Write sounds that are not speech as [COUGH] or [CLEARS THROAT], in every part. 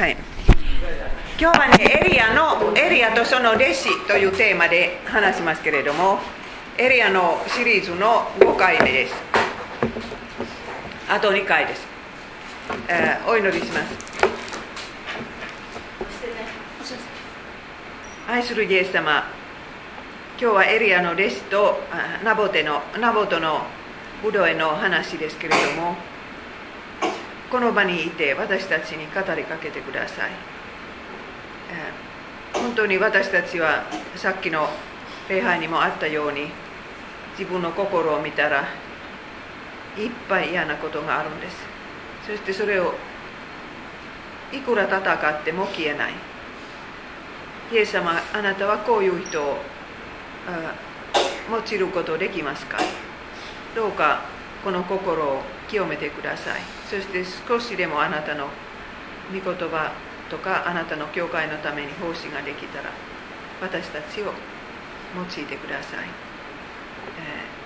はい。今日はねエリアのエリアとその弟子というテーマで話しますけれどもエリアのシリーズの5回目です。あと2回です、えーお祈りします。愛するイエス様今日はエリアの弟子とあナボテのナボトのブドウの話ですけれどもこの場にいて私たちに語りかけてください、え本当に私たちはさっきの礼拝にもあったように自分の心を見たらいっぱい嫌なことがあるんです。そしてそれをいくら戦っても消えない。イエス様あなたはこういう人をあ用いることできますか？どうかこの心を清めてください。そして少しでもあなたの御言葉とかあなたの教会のために奉仕ができたら私たちを用いてください、えー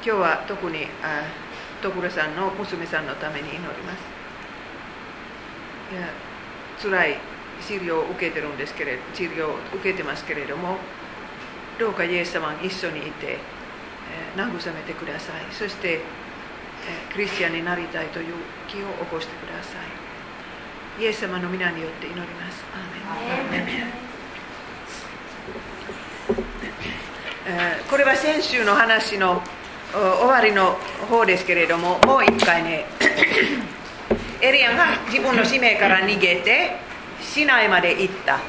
今日は特にあ所さんの娘さんのために祈ります。いや辛い治療を受けてるんですけれど治療を受けてますけれどもどうかイエス様に一緒にいて、えー慰めてください。そして、クリスチャンになりたいという気を起こしてください。イエス様の皆によって祈ります。アーメン。えーこれは先週の話のお終わりの方ですけれどももう一回ね [COUGHS] エリアが自分の使命から逃げて市内まで行った、はい。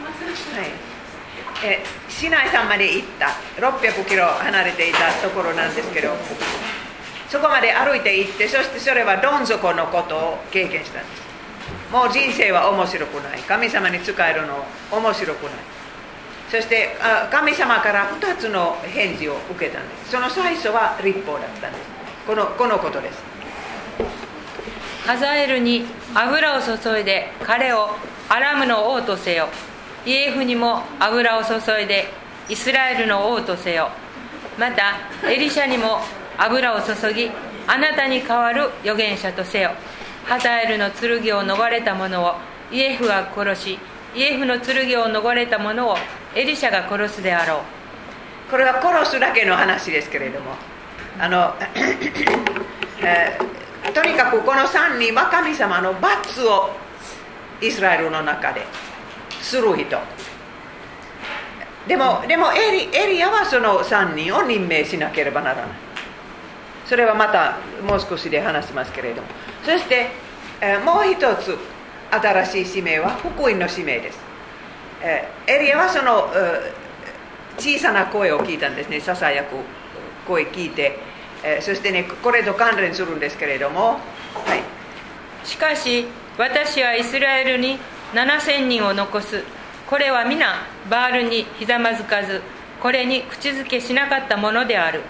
え市内さんまで行った。600キロ離れていたところなんですけどそこまで歩いて行ってそしてそれはどん底のことを経験したんです。もう人生は面白くない。神様に仕えるの面白くない。そしてあ神様から2つの返事を受けたんです。その最初は立法だったんです。このこのことです。ハザエルに油を注いで彼をアラムの王とせよ。イエフにも油を注いでイスラエルの王とせよ。またエリシャにも油を注ぎあなたに代わる預言者とせよ。ハザエルの剣を逃れた者をイエフが殺しイエフの剣を逃れた者をエリシャが殺すであろう。これは殺すだけの話ですけれども。あの、[CLEARS THROAT] えーとにかくこの3人は神様の罰をイスラエルの中でする人。でもでもエリエリアはその3人を任命しなければならない。それはまたもう少しで話しますけれども。そして、えーもう一つ新しい使命は福音の使命です、えーエリアはその、えー小さな声を聞いたんですね。ささやく声聞いて、えそしてねこれと関連するんですけれども。はい。しかし私はイスラエルに7000人を残す。これは皆バールにひざまずかず。これに口づけしなかったものである。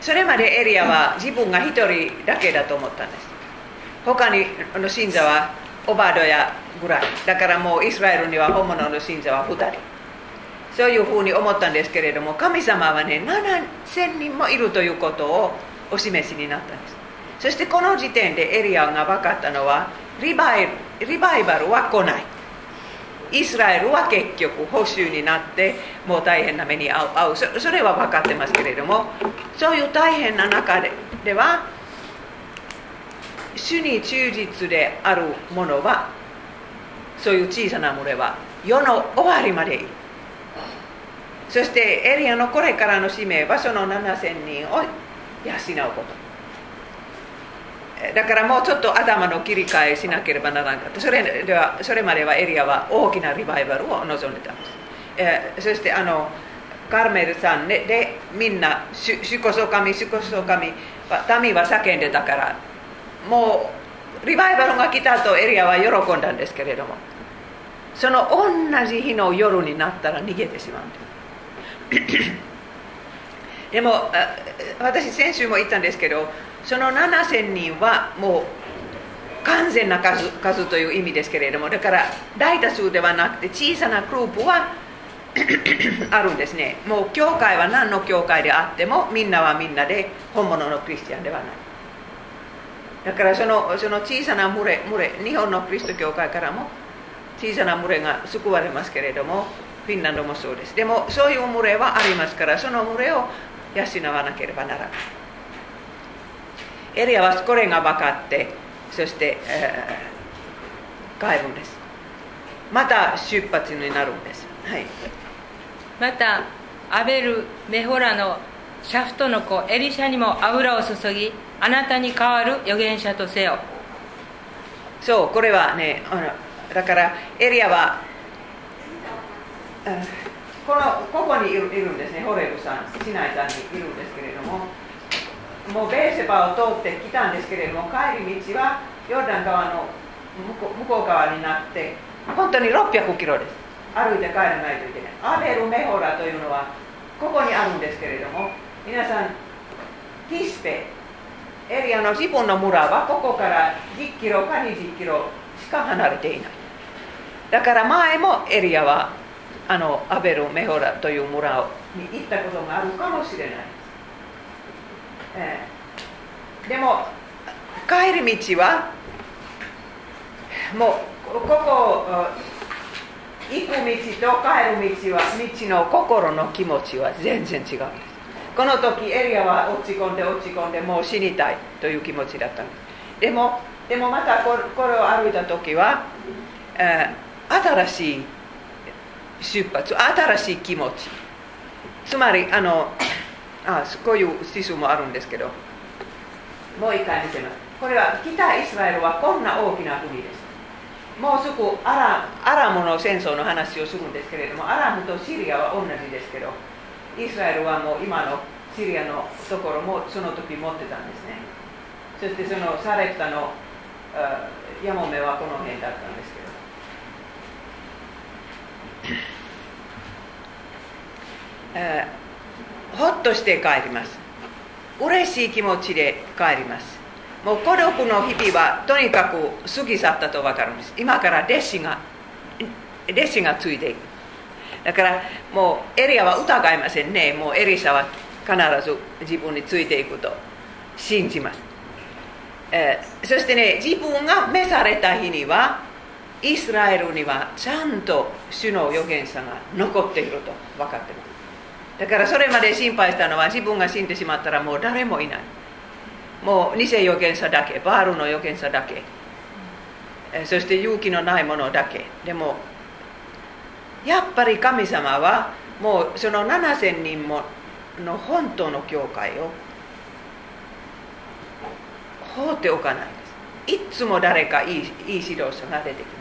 それまでエリアは自分が一人だけだと思ったんです。他にの信者はオバドヤぐらい。だからもうイスラエルには本物の信者は2人。そういうふうに思ったんですけれども神様はね7000人もいるということをお示しになったんです。そしてこの時点でエリアが分かったのはリバイリバイバルは来ない。イスラエルは結局保守になってもう大変な目に遭う。それは分かってますけれどもそういう大変な中ででは主に忠実である者はそういう小さな群れは世の終わりまでいる。そしてエリアのこれからの使命はその7000人を養うこと。だからもうちょっと頭の切り替えしなければならなかった。それではそれまではエリアは大きなリバイバルを望んでたんです、えーそしてあのカーメルさんででみんな主こそ神主こそ神民は叫んでたからもうリバイバルが来たとエリアは喜んだんですけれどもその同じ日の夜になったら逃げてしまうんです。でも私先週も言ったんですけどその7000人はもう完全な数数という意味ですけれどもだから大多数ではなくて小さなグループは [COUGHS] あるんですね。もう教会は何の教会であってもみんなはみんなで本物のクリスチャンではない。だからそのその小さな群れ群れ日本のキリスト教会からも小さな群れが救われますけれどもフィンランドもそうです。でもそういう群れはありますからその群れを養わなければならない。エリアはこれが分かってそして、えー、帰るんですまた出発になるんです、はい、またアベル・メホラのシャフトの子エリシャにも油を注ぎあなたに代わる預言者とせよそうこれはねだからエリアはこのここにいるんですねホレブさんシナイさんにいるんですけれどももうベーセバを通ってきたんですけれども帰り道はヨルダン川の向こう側になって本当に600キロです。歩いて帰らないといけない。アベル・メホラというのはここにあるんですけれども皆さんティスペエリアの自分の村はここから10キロか20キロしか離れていない。だから前もエリアはあのアベル・メホラという村に行ったことがあるかもしれない、でも帰り道はもうここ行く道と帰る道は道の心の気持ちは全然違うんです。この時エリアは落ち込んで落ち込んでもう死にたいという気持ちだったんですでもでもまたこれを歩いた時は、えー、新しい出発新しい気持ち。つまりあのあこういう指数もあるんですけど。もう一回見せます。これは北イスラエルはこんな大きな国です。もうすぐアラアラムの戦争の話をするんですけれどもアラムとシリアは同じですけどイスラエルはもう今のシリアのところもその時持ってたんですね。そしてそのサレプタのヤモメはこの辺だったんですけど、[LAUGHS] えー、ほっとして帰ります。嬉しい気持ちで帰ります。もう孤独の日々はとにかく過ぎ去ったと分かるんです。今から弟子が弟子がついていく。だからもうエリアは疑いませんね。もうエリシャは必ず自分についていくと信じます、えー、そしてね自分が召された日にはイスラエルにはちゃんと主の預言者が残っていると分かってます。だからそれまで心配したのは自分が死んでしまったらもう誰もいない。もう偽預言者だけバールの預言者だけ。そして勇気のないものだけ。でもやっぱり神様はもうその7000人もの本当の教会を放っておかないです。いつも誰かいいいい指導者が出てきま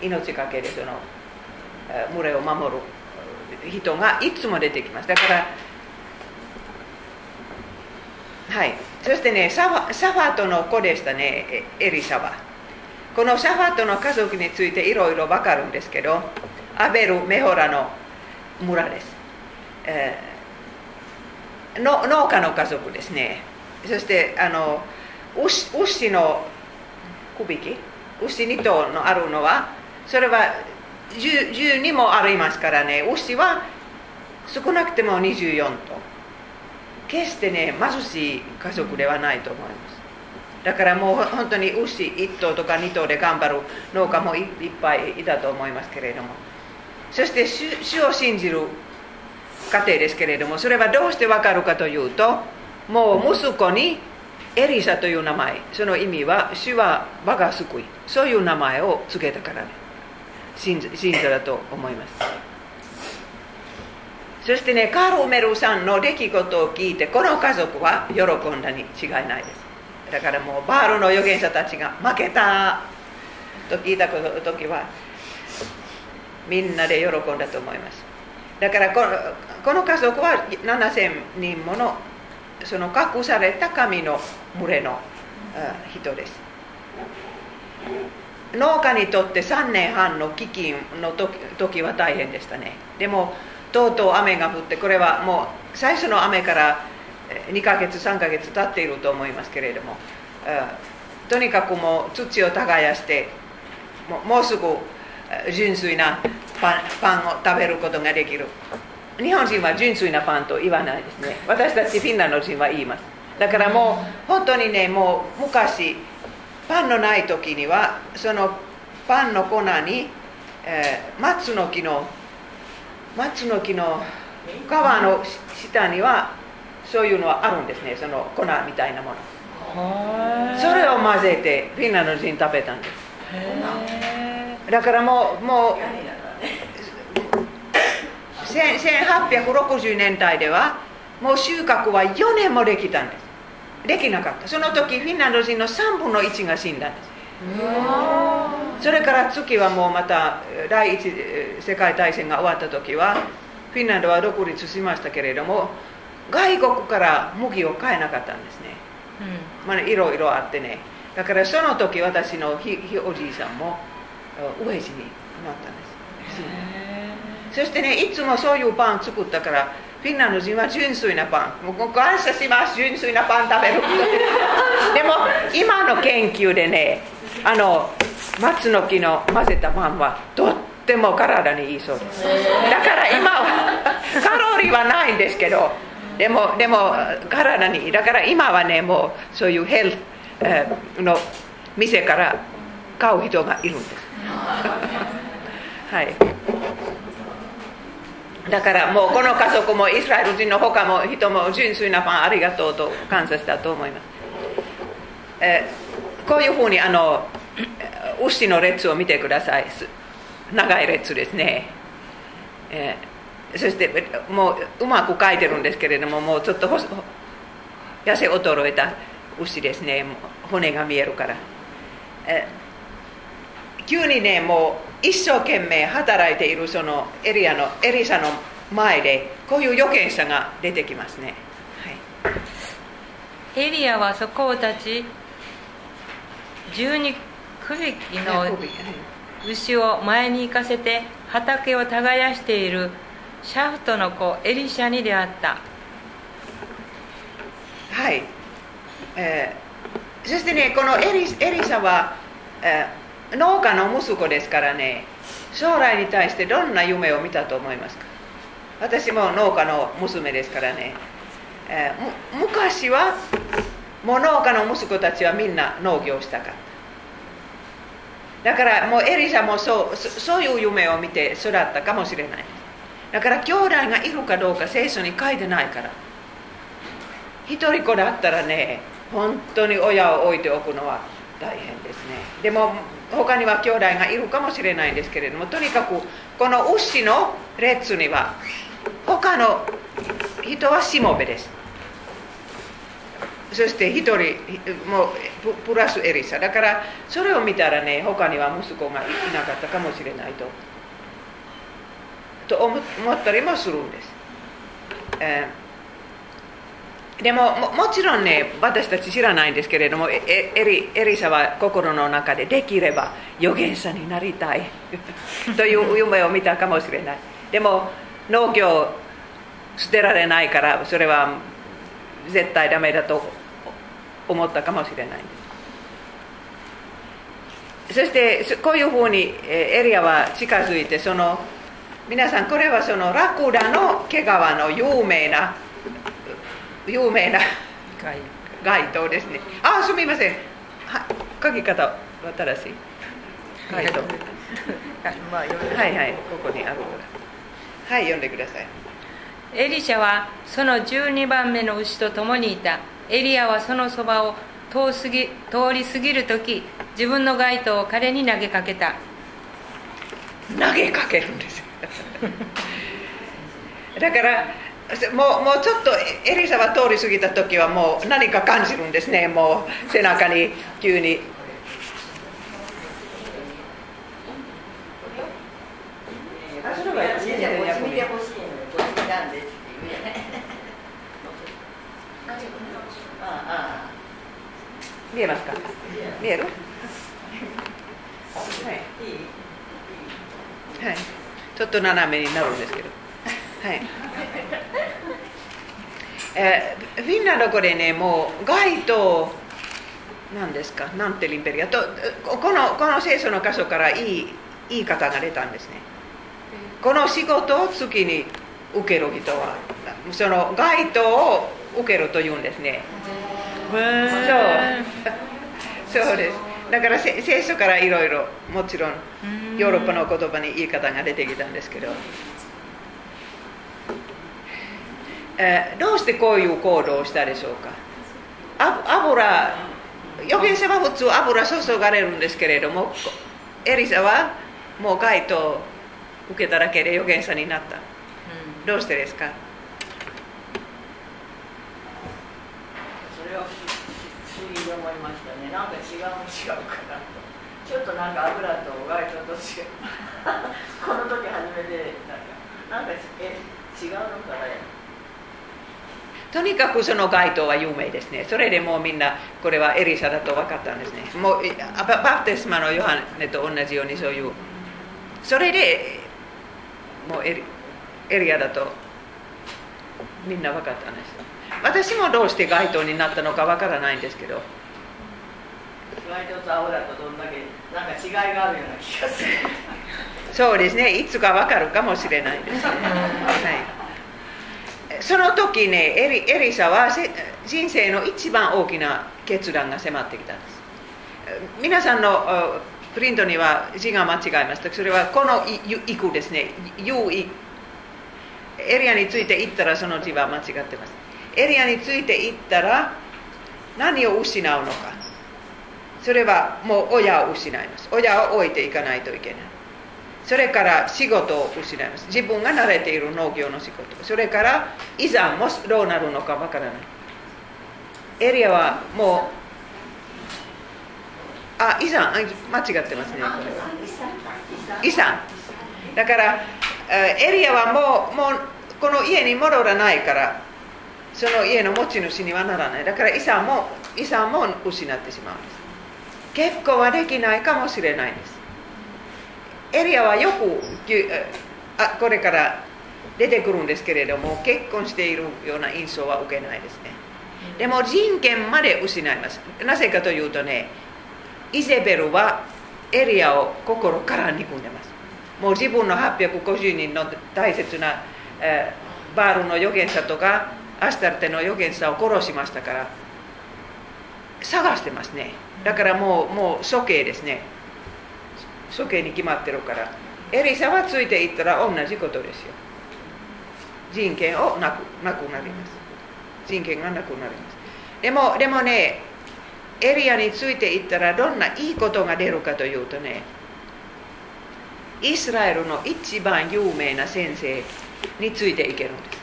す。命かけでその群れを守る。人がいつも出てきます。だからはい。そしてねサファサファトの子でしたねエリシャはこのサファトの家族についていろいろ分かるんですけどアベル・メホラの村です、えー、の農家の家族ですね。そしてあの牛牛の首引き？牛2頭のあるのはそれは12もありますからね。牛は少なくても24頭。決してね貧しい家族ではないと思います。だからもう本当に牛1頭とか2頭で頑張る農家もいっぱいいたと思いますけれども。そして主を信じる家庭ですけれどもそれはどうしてわかるかというともう息子にエリサという名前。その意味は主は我が救い。そういう名前を付けたからね。信者だと思います。そしてねカール・メルさんの出来事を聞いてこの家族は喜んだに違いないです。だからもうバールの預言者たちが負けたと聞いた時はみんなで喜んだと思います。だからこのこの家族は7000人ものその隠された神の群れの人です。農家にとって3年半の飢饉の時は大変でしたね。でもとうとう雨が降ってこれはもう最初の雨から2ヶ月3ヶ月経っていると思いますけれどもとにかくもう土を耕してもうすぐ純粋なパンパンを食べることができる。日本人は純粋なパンと言わないですね。私たちフィンランド人は言います。だからもう本当にねもう昔パンのない時にはそのパンの粉に、えー松の木の松の木の皮の下にはそういうのはあるんですね。その粉みたいなもの。それを混ぜてフィンランド人食べたんです。へだからもうもう1000 1860年代ではもう収穫は4年もできたんですできなかった。その時フィンランド人の3分の1が死んだんです。それから次はもうまた第一次世界大戦が終わった時はフィンランドは独立しましたけれども外国から麦を買えなかったんですね。うん。まあ、いろいろあってね。だからその時私のひひおじいさんも飢え死になったんです。そしてねいつもそういうパン作ったからフィンランド人は純粋なパン。もう感謝します。純粋なパン食べるでも今の研究でねあの松の木の混ぜたパンはとっても体にいいそう。ですだから今はカロリーはないんですけど。でもでも体にいい。だから今はねもうそういうヘルス、の店から買う人がいるんです。はい。だからもうこの家族もイスラエル人の他も人も純粋なパンありがとうと感謝したと思います、えーこういうふうにあの牛の列を見てください。長い列ですね、えーそしてもううまく書いてるんですけれどももうちょっと痩せ衰えた牛ですね。骨が見えるから、えー急にねもう一生懸命働いているそのエリアのエリサの前でこういう預言者が出てきますね、はい、エリアはそこを立ち十二区引きの牛を前に行かせて畑を耕しているシャフトの子エリシャに出会った。はい、えーそしてねこのエリエリサは、えー農家の息子ですからね将来に対してどんな夢を見たと思いますか？私も農家の娘ですからね、えー昔はもう農家の息子たちはみんな農業したかった。だからもうエリサもそうそそういう夢を見て育ったかもしれない。だから兄弟がいるかどうか聖書に書いてないから。一人子だったらね本当に親を置いておくのは大変ですね。でも他には兄弟がいるかもしれないんですけれどもとにかくこの牛の列には他の人はしもべです。そして一人もプラスエリサ。だからそれを見たらね他には息子がいなかったかもしれないとと思思ったりもするんです、えーでもももちろんね私たち知らないんですけれどもええエリエリサは心の中でできれば預言者になりたい。[LAUGHS] という夢を見たかもしれない。でも農業捨てられないからそれは絶対ダメだと思ったかもしれないそしてそこういうふうにえーエリアは近づいてその皆さんこれはそのラクダの毛皮の有名な有名な。はい街灯ですね。あすみません。は書き方は正しい。街灯 [LAUGHS] まあはいはい。ここにあるから。はい読んでください。エリシャはその12番目の牛と共にいた。エリアはそのそばを通すぎ通り過ぎる時自分の街灯を彼に投げかけた。投げかけるんですよ。だからもうもうちょっとエリサは通り過ぎた時はもう何か感じるんですね。もう背中に急に見えますか？見える？はい。はい、ちょっと斜めになるんですけど、はい。えーフィンランドこれねもう街灯なんですかなんてリンペリア。とこのこの聖書の箇所からいい言い方が出たんですね。この仕事を月に受ける人はその街灯を受けるというんですね。そう。そうです。だからせ聖書からいろいろもちろんヨーロッパの言葉に言い方が出てきたんですけど、えーどうしてこういう行動をしたでしょうか？あ油預言者は普通油注がれるんですけれどもエリサはもう回答を受けただけで預言者になった。うんどうしてですか？それは不思議に思いましたね。なんか違う違うかなと。ちょっとなんか油と割とどっちがこの時初めてなんかなんかえ違うのかなとにかくその街灯は有名ですね。それでもうみんなこれはエリサだと分かったんですね。もういババプテスマのヨハネと同じようにそういう。それでもうエリエリアだとみんな分かったんです。私もどうして街灯になったのか分からないんですけど。割と油とどんだけなんか違いがあるような気がする。そうですね。いつか分かるかもしれないですね、[LAUGHS] はい、その時ねエリエリサは人生の一番大きな決断が迫ってきたんです。皆さんのプリントには字が間違えました。それはこの行くですね。ゆいエリアについて行ったらその字は間違ってます。エリアについて行ったら何を失うのか。それはもう親を失います。親を置いていかないといけない。それから仕事を失います。自分が慣れている農業の仕事。それから遺産もどうなるのかわからない。エリアはもうあ遺産あ間違ってますね。これは遺産だからえーエリアはもうもうこの家に戻らないからその家の持ち主にはならない。だから遺産も遺産も失ってしまうんです。結婚はできないかもしれないんですエリアはよくあこれから出てくるんですけれども結婚しているような印象は受けないですね。でも人権まで失います。なぜかというとねイゼベルはエリアを心から憎んでます。もう自分の850人の大切な、えーバールの預言者とかアスタルテの預言者を殺しましたから探してますね。だからもうもう処刑ですね。処刑に決まってるから。エリサはついていったら同じことですよ。人権をなくなくなります。人権がなくなります。でもでもねエリアについていったらどんないいことが出るかというとねイスラエルの一番有名な先生についていけるんです。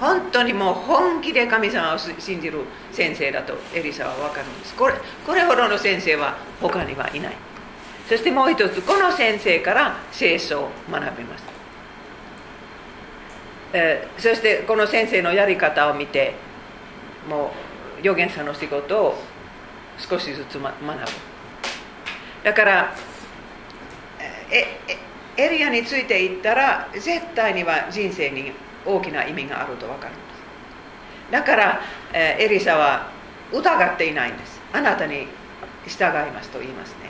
本当にもう本気で神様を信じる先生だとエリサは分かるんです。これこれほどの先生は他にはいない。そしてもう一つこの先生から聖書を学びます、えーそしてこの先生のやり方を見てもう預言者の仕事を少しずつ、ま、学ぶ。だからええエリアについていったら絶対には人生に大きな意味があると分かるんです。だから、えエリサは疑っていないんです。あなたに従いますと言いますね。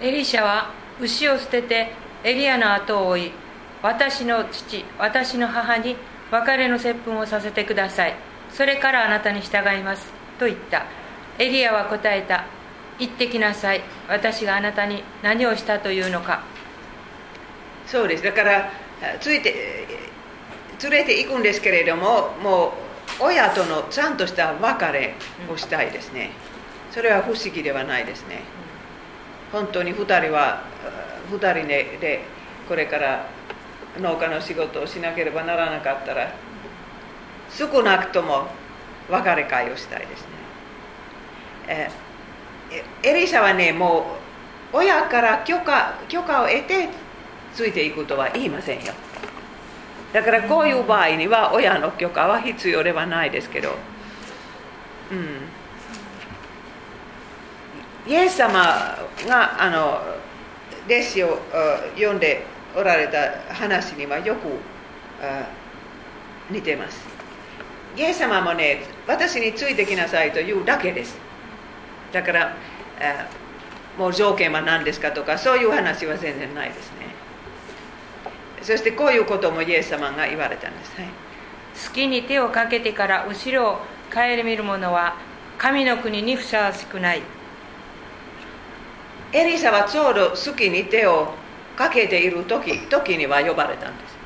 エリシャは牛を捨ててエリアの後を追い私の父私の母に別れの接吻をさせてください。それからあなたに従います。と言った。エリアは答えた。行ってきなさい。私があなたに何をしたというのか。そうです。だからついて連れて行くんですけれどももう親とのちゃんとした別れをしたいですね。それは不思議ではないですね。本当に2人は2人でこれから農家の仕事をしなければならなかったら少なくとも別れ会をしたいですね。えエリシャはねもう親から許可許可を得てついていくとは言いませんよ。だからこういう場合には親の許可は必要ではないですけど。うん。イエス様があの弟子を読んでおられた話にはよく似てます。イエス様もね私についてきなさいと言うだけです。だからもう条件は何ですかとかそういう話は全然ないですね。そしてこういうこともイエス様が言われたんです、はい、月に手をかけてから後ろを顧みる者は神の国にふさわしくない。エリサはちょうど好きに手をかけている時時には呼ばれたんです、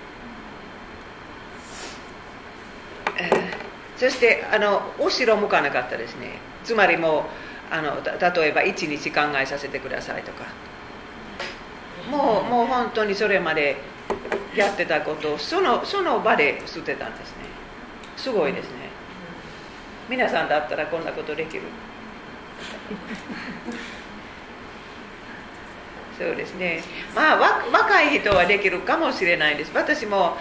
え、そしてあの後ろ向かなかったですね。つまりもうあの例えば1日考えさせてくださいとか。もうもう本当にそれまでやってたことをそのその場で捨てたんですね。すごいですね。皆さんだったらこんなことできる？そうですね。まあ若い人はできるかもしれないです。私も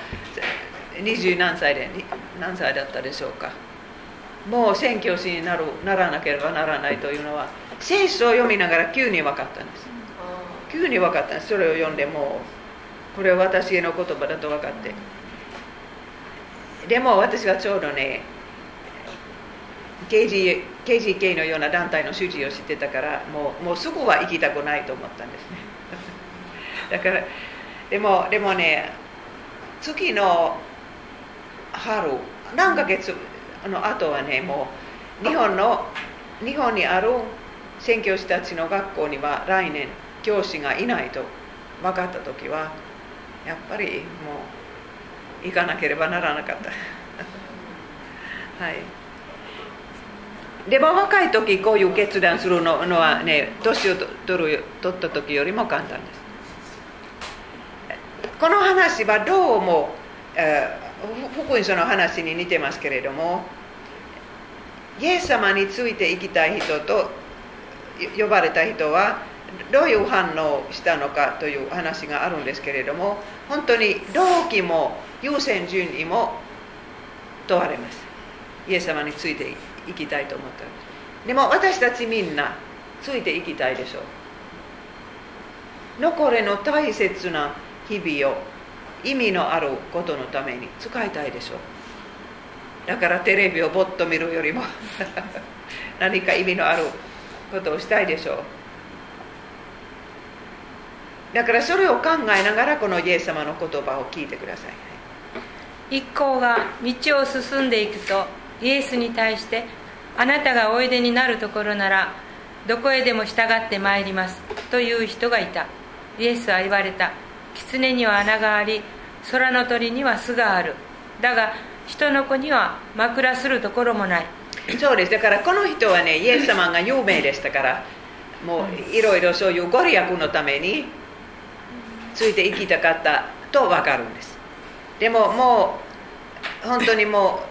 二十何歳で何歳だったでしょうか。もう宣教師になるならなければならないというのは聖書を読みながら急に分かったんです。急に分かったんです。それを読んでもうこれは私への言葉だと分かって。でも私はちょうどね KG KGK のような団体の主事を知ってたからもうもうすぐは行きたくないと思ったんですね。だからでもでもね次の春何ヶ月の後はねもう日本の日本にある宣教師たちの学校には来年教師がいないと分かった時はやっぱりもう行かなければならなかった。[LAUGHS] はい。でも若い時こういう決断するのはね年を取る取った時よりも簡単です。この話はどうも、え、福音書の話に似てますけれどもイエス様についていきたい人と呼ばれた人はどういう反応をしたのかという話があるんですけれども本当に動機も優先順位も問われます。イエス様についていきたいと思った。んですでも私たちみんなついていきたいでしょう。残りの大切な日々を意味のあることのために使いたいでしょう。だからテレビをぼっと見るよりも [LAUGHS] 何か意味のあることをしたいでしょう。だからそれを考えながらこのイエス様の言葉を聞いてください。一行が道を進んでいくとイエスに対してあなたがおいでになるところならどこへでも従ってまいりますという人がいた。イエスは言われた。狐には穴があり空の鳥には巣がある。だが人の子には枕するところもない。そうです。だからこの人はねイエス様が有名でしたからもういろいろそういうご利益のためについていきたかったと分かるんです。でももう本当にも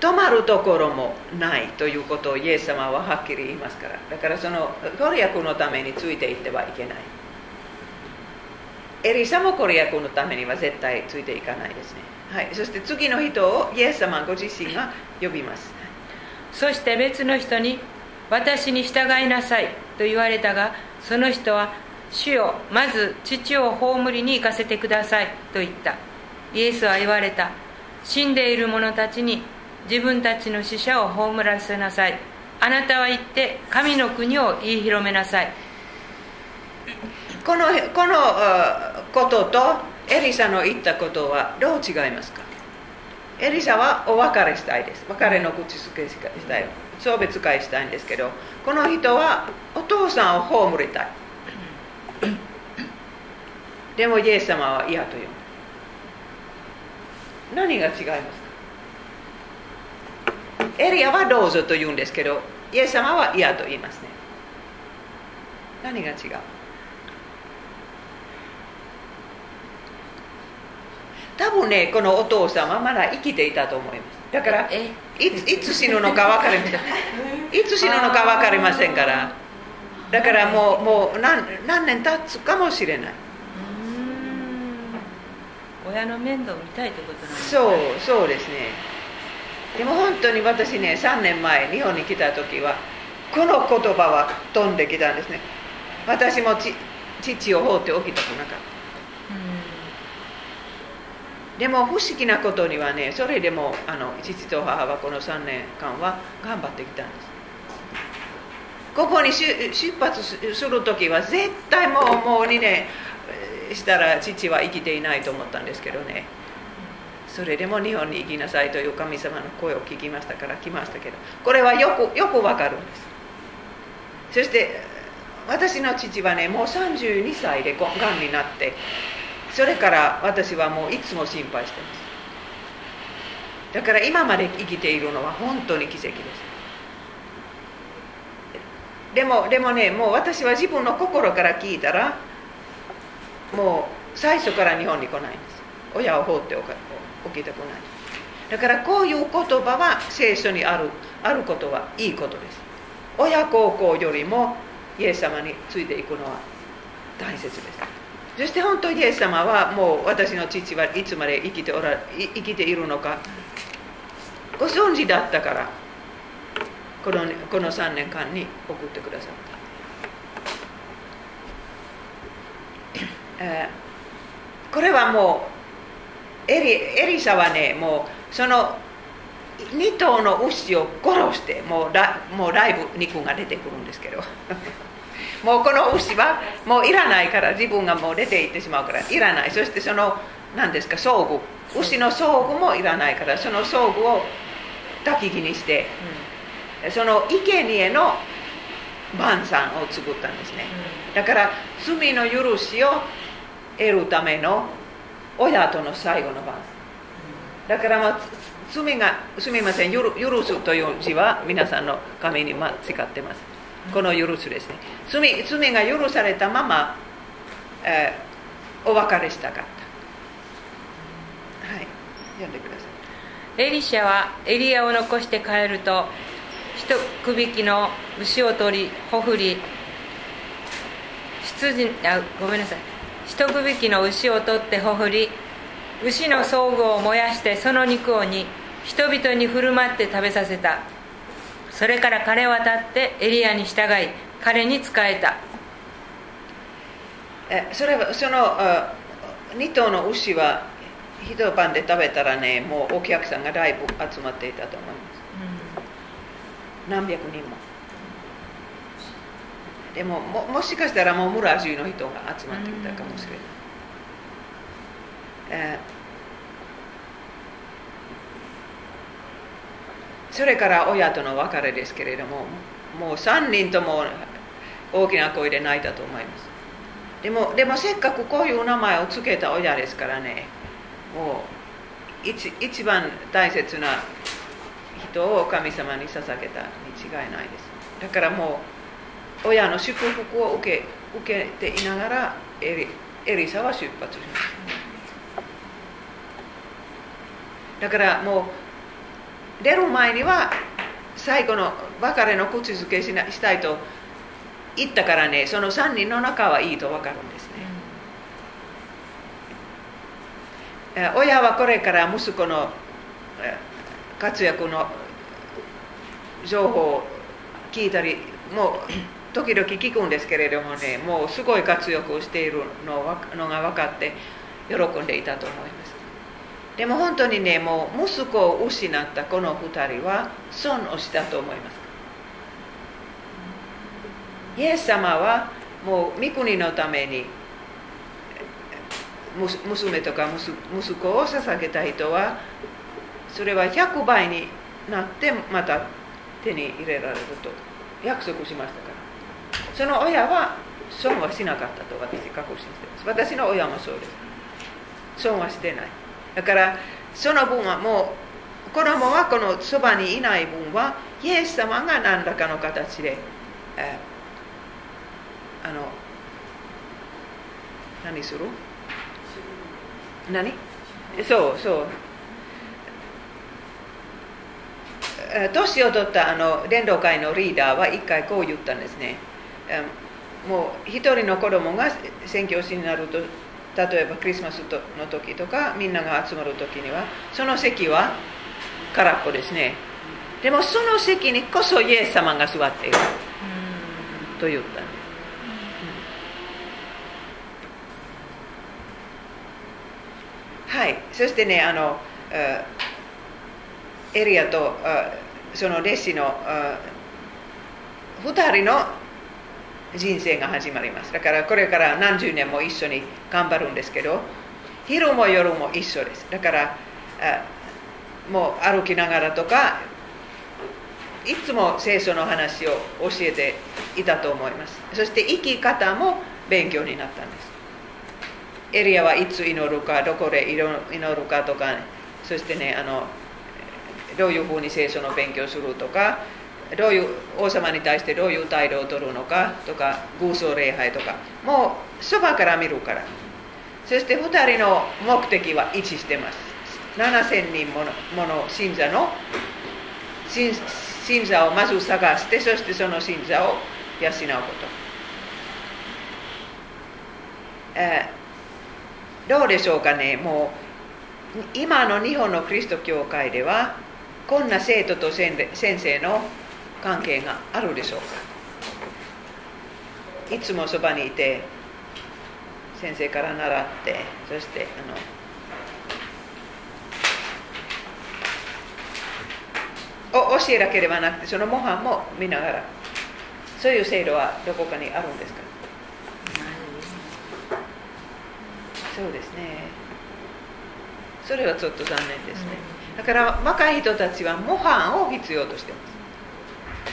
う止まるところもないということをイエス様ははっきり言いますから。だからそのご利益のためについていってはいけない。エリサもご利益のためには絶対ついていかないですねはい、そして次の人をイエス様ご自身が呼びますそして別の人に「私に従いなさい」と言われたがその人は「主よまず父を葬りに行かせてください」と言ったイエスは言われた死んでいる者たちに自分たちの死者を葬らせなさいあなたは行って神の国を言い広めなさいこのこのこととエリサの言ったことはどう違いますか？エリサはお別れしたいです。別れの口づけしたい。送別会したいんですけどこの人はお父さんを葬りたい。[COUGHS] でもイエス様は嫌という。何が違いますか？エリアはどうぞと言うんですけどイエス様は嫌と言いますね。何が違う？多分ねこのお父さんはまだ生きていたと思います。だからいつ死ぬのか分かりません。いつ死ぬのか分かりませんから。だからもうもう何何年経つかもしれない。親の面倒見たいってことなんですか、そうそうですね。でも本当に私ね3年前日本に来た時はこの言葉は飛んできたんですね。私も父を放っておきたくなかったでも不思議なことにはねそれでもあの父と母はこの3年間は頑張ってきたんです。ここに出発する時は絶対もうもう2年したら父は生きていないと思ったんですけどね。それでも日本に行きなさいという神様の声を聞きましたから来ましたけどこれはよくよくわかるんです。そして私の父はねもう32歳でがんになってそれから私はもういつも心配してます。だから今まで生きているのは本当に奇跡です。でもでもねもう私は自分の心から聞いたらもう最初から日本に来ないんです。親を放っておきたくない。だからこういう言葉は聖書にあるあることはいいことです。親孝行よりもイエス様についていくのは大切です。そして本当にイエス様はもう私の父はいつまで生きておら生きているのか。ご存知だったからこのこの3年間に送ってくださった、これはもうエリエリサはねもうその2頭の牛を殺してもうだもうだいぶ肉が出てくるんですけど。もうこの牛はもういらないから自分がもう出ていってしまうから。いらない。そしてその何ですか装具。牛の装具もいらないからその装具を焚き木にして、うん、その生贄の晩餐を作ったんですね、うん、だから罪の許しを得るための親との最後の晩餐。だからまあ罪がすみません許すという字は皆さんの紙に間違ってますこの許すですね。罪罪が許されたまま、えー、お別れしたかった。はい。読んでください。エリシャはエリアを残して帰ると一区引きの牛を取りほふり羊あごめんなさい。一区引きの牛を取ってほふり牛の装具を燃やしてその肉を煮人々に振る舞って食べさせた。それから彼は立ってエリアに従い彼に仕えた。えそれはその2頭の牛は一晩で食べたらねもうお客さんがだいぶ集まっていたと思います、うん、何百人も。でもももしかしたらもう村中の人が集まっていたかもしれない、えそれから親との別れですけれどももう3人とも大きな声で泣いたと思います。でもでもせっかくこういう名前を付けた親ですからねもう一一番大切な人を神様に捧げたに違いないです。だからもう親の祝福を受け受けていながらエリエリサは出発します。だからもう出る前には最後の別れの口づけしなしたいと言ったからねその3人の中はいいと分かるんですね、うん、親はこれから息子の活躍の情報を聞いたりもう [CLEARS THROAT] 時々聞くんですけれどもねもうすごい活躍をしているのが分かって喜んでいたと思いますでも本当にねもう息子を失ったこの2人は損をしたと思います。イエス様はもう御国のために娘とか息子を捧げた人はそれは100倍になってまた手に入れられると約束しましたから。その親は損はしなかったと私確信してます。私の親もそうです。損はしてない。だからその分はもう子供はこのそばにいない分はイエス様が何らかの形で、えー、あの何する？何？そうそう。年を取ったあの伝道会のリーダーは一回こう言ったんですね。もう一人の子供が宣教師になると例えばクリスマスの時とかみんなが集まる時にはその席は空っぽですね。でもその席にこそイエス様が座っている。と言ったんです、はい。そしてねあのエリアとその弟子の2人の人生が始まります。だからこれから何十年も一緒に頑張るんですけど昼も夜も一緒です。だからもう歩きながらとかいつも聖書の話を教えていたと思います。そして生き方も勉強になったんです。エリアはいつ祈るかどこで祈るかとかそしてねあのどういうふうに聖書の勉強するとかどういう王様に対してどういう態度を取るのかとか偶像礼拝とか。もうそばから見るから。そして2人の目的は一致してます。7000人ものもの信者の信信者をまず探してそしてその信者を養うこと、えー、どうでしょうかね。もう今の日本のキリスト教会ではこんな生徒と先生の関係があるでしょうか。いつもそばにいて先生から習ってそしてあのお教えだけではなくてその模範も見ながらそういう制度はどこかにあるんですか？そうですね。それはちょっと残念ですね、だから若い人たちは模範を必要としてます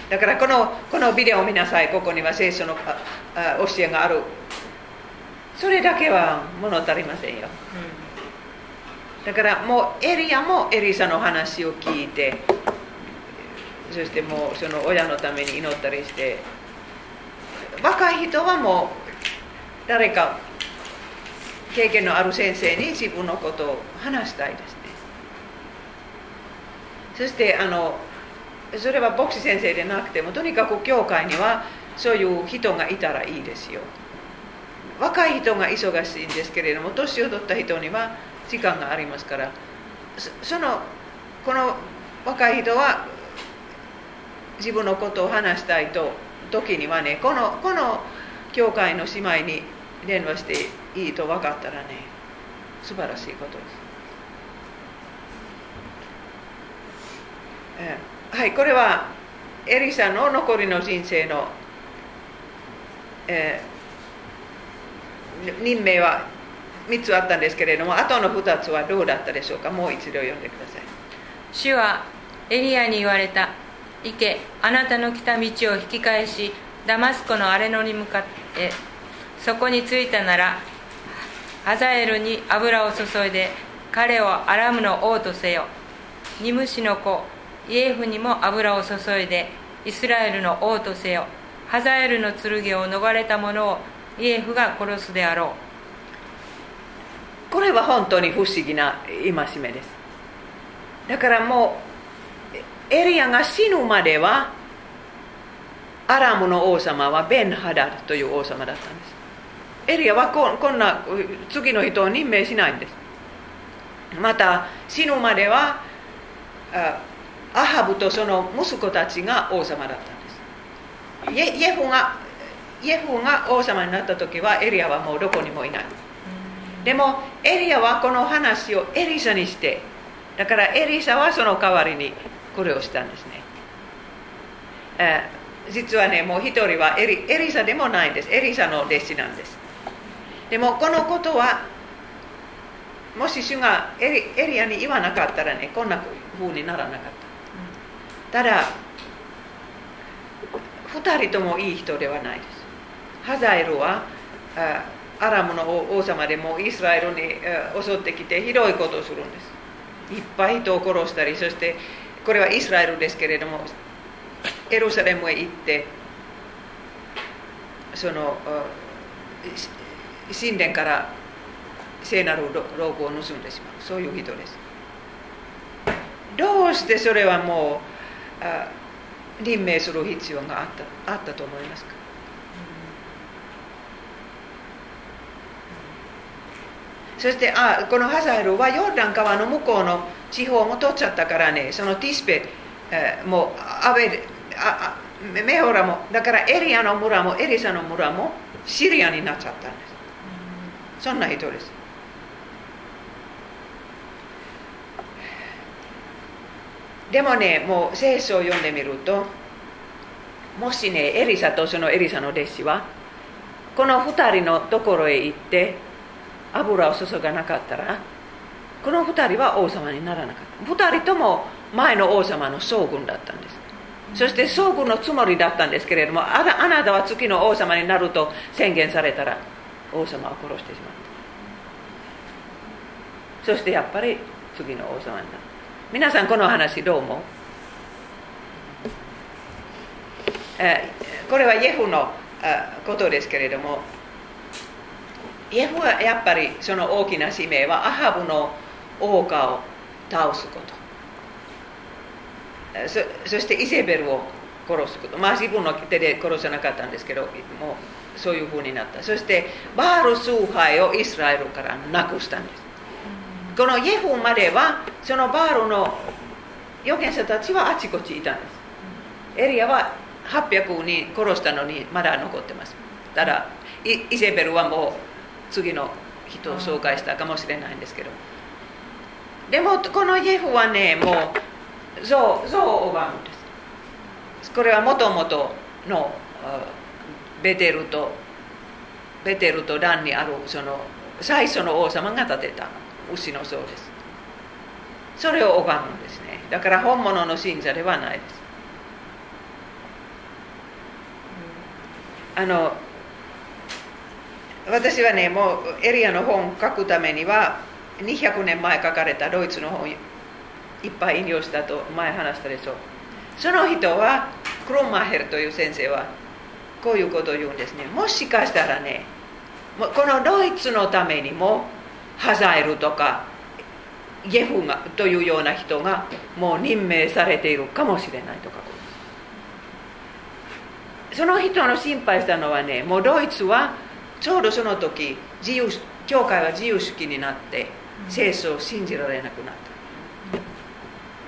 だからこのこのビデオを見なさい。ここには聖書の教えがある。それだけは物足りませんよ、うん、だからもうエリアもエリサの話を聞いてそしてもうその親のために祈ったりして若い人はもう誰か経験のある先生に自分のことを話したいですね。そしてあのそれは牧師先生でなくてもとにかく教会にはそういう人がいたらいいですよ。若い人が忙しいんですけれども年を取った人には時間がありますから。そのこの若い人は自分のことを話したいと時にはねこのこの教会の姉妹に電話していいと分かったらね素晴らしいことです。えーはいこれはエリサの残りの人生の、えー、任命は3つあったんですけれどもあとの2つはどうだったでしょうか？もう一度読んでください。主はエリアに言われた。行けあなたの来た道を引き返しダマスコの荒れ野に向かってそこに着いたならハザエルに油を注いで彼をアラムの王とせよ。ニムシの子イエフにも油を注いでイスラエルの王とせよハザエルの剣を逃れた者をイエフが殺すであろう。これは本当に不思議な戒めです。だからもうエリアが死ぬまではアラムの王様はベン・ハダルという王様だったんです。エリアはここんな次の人を任命しないんです。また死ぬまではアハブとその息子たちが王様だったんです。イエフがイエフが王様になった時はエリアはもうどこにもいない。でもエリアはこの話をエリサにしてだからエリサはその代わりにこれをしたんですね、えー、実はねもう一人はエリエリサでもないんです。エリサの弟子なんです。でもこのことはもし主がエリエリアに言わなかったらねこんな風にならなかったただ2人ともいい人ではないです。ハザエルはアラムの王様でもイスラエルに襲ってきてひどいことをするんです。いっぱい人を殺したりそしてこれはイスラエルですけれどもエルサレムへ行ってその神殿から聖なるロープを盗んでしまう。そういう人です。どうしてそれはもう任命する必要があったあったと思いますか、そしてあこのハザエルはヨルダン川の向こうの地方も取っちゃったからねそのティスペ、えー、もアベあメホラもだからエリアの村もエリサの村もシリアになっちゃったんです、そんな人ですでもねもう聖書を読んでみるともしねエリサとそのエリサの弟子はこの2人のところへ行って油を注がなかったらこの2人は王様にならなかった。2人とも前の王様の将軍だったんです。そして遭遇のつもりだったんですけれどもあなあなたは月の王様になると宣言されたら王様を殺してしまった。そしてやっぱり次の王様になる皆さんこの話どう思う？これはイエフのことですけれどもイエフはやっぱりその大きな使命はアハブの王家を倒すこと。そそしてイゼベルを殺すこと。まあ自分の手で殺さなかったんですけどもうそういうふうになった。そしてバール崇拝をイスラエルからなくしたんです。このイエフまではそのバールの預言者たちはあちこちいたんです。エリアは800人殺したのにまだ残ってます。ただイゼベルはもう次の人を紹介したかもしれないんですけど。でもこのイエフはねもう象象を拝むんです。これはもともとのベテルとベテルとダンにあるその最初の王様が建てた牛の像です。それを拝むんですね。だから本物の信者ではないです。あの私はねもうエリアの本書くためには200年前書かれたドイツの本いっぱい引用したと前話したでしょその人はクロンマヘルという先生はこういうことを言うんですね。もしかしたらねこのドイツのためにもハザエルとかイエフがというような人がもう任命されているかもしれないとか。その人の心配したのはねもうドイツはちょうどその時自由教会は自由主義になって聖書を信じられなくなっ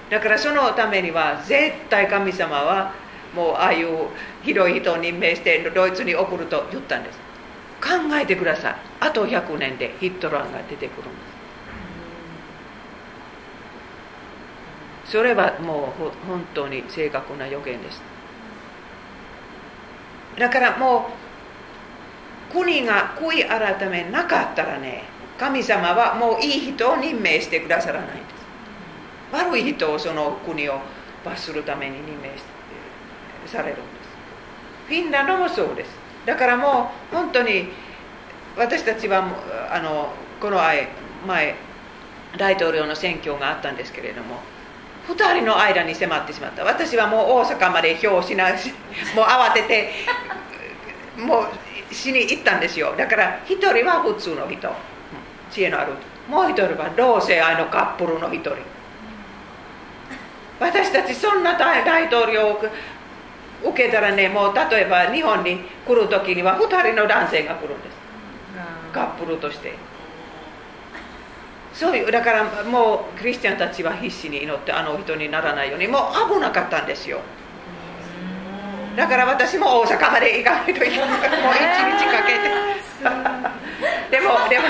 た。だからそのためには絶対神様はもうああいう広い人を任命してドイツに送ると言ったんです。考えてください。あと100年でヒットラーが出てくるんです。それはもう本当に正確な予言です。だからもう国が悔い改めなかったらね神様はもういい人を任命してくださらないんです。悪い人をその国を罰するために任命されるんです。フィンランドもそうです。だからもう本当に私たちはあのこの前大統領の選挙があったんですけれども2人の間に迫ってしまった。私はもう大阪まで票をしなし [LAUGHS] もう慌ててもうしに行ったんですよ。だから1人は普通の人。知恵のある。もう1人は同性愛のカップルの1人。私たちそんな大統領を受けたらねもう例えば日本に来る時には2人の男性が来るんです。カップルとして。そういうだからもうクリスチャンたちは必死に祈ってあの人にならないようにもう危なかったんですよ。だから私も大阪まで行かないといけないもう一日かけて。でもでも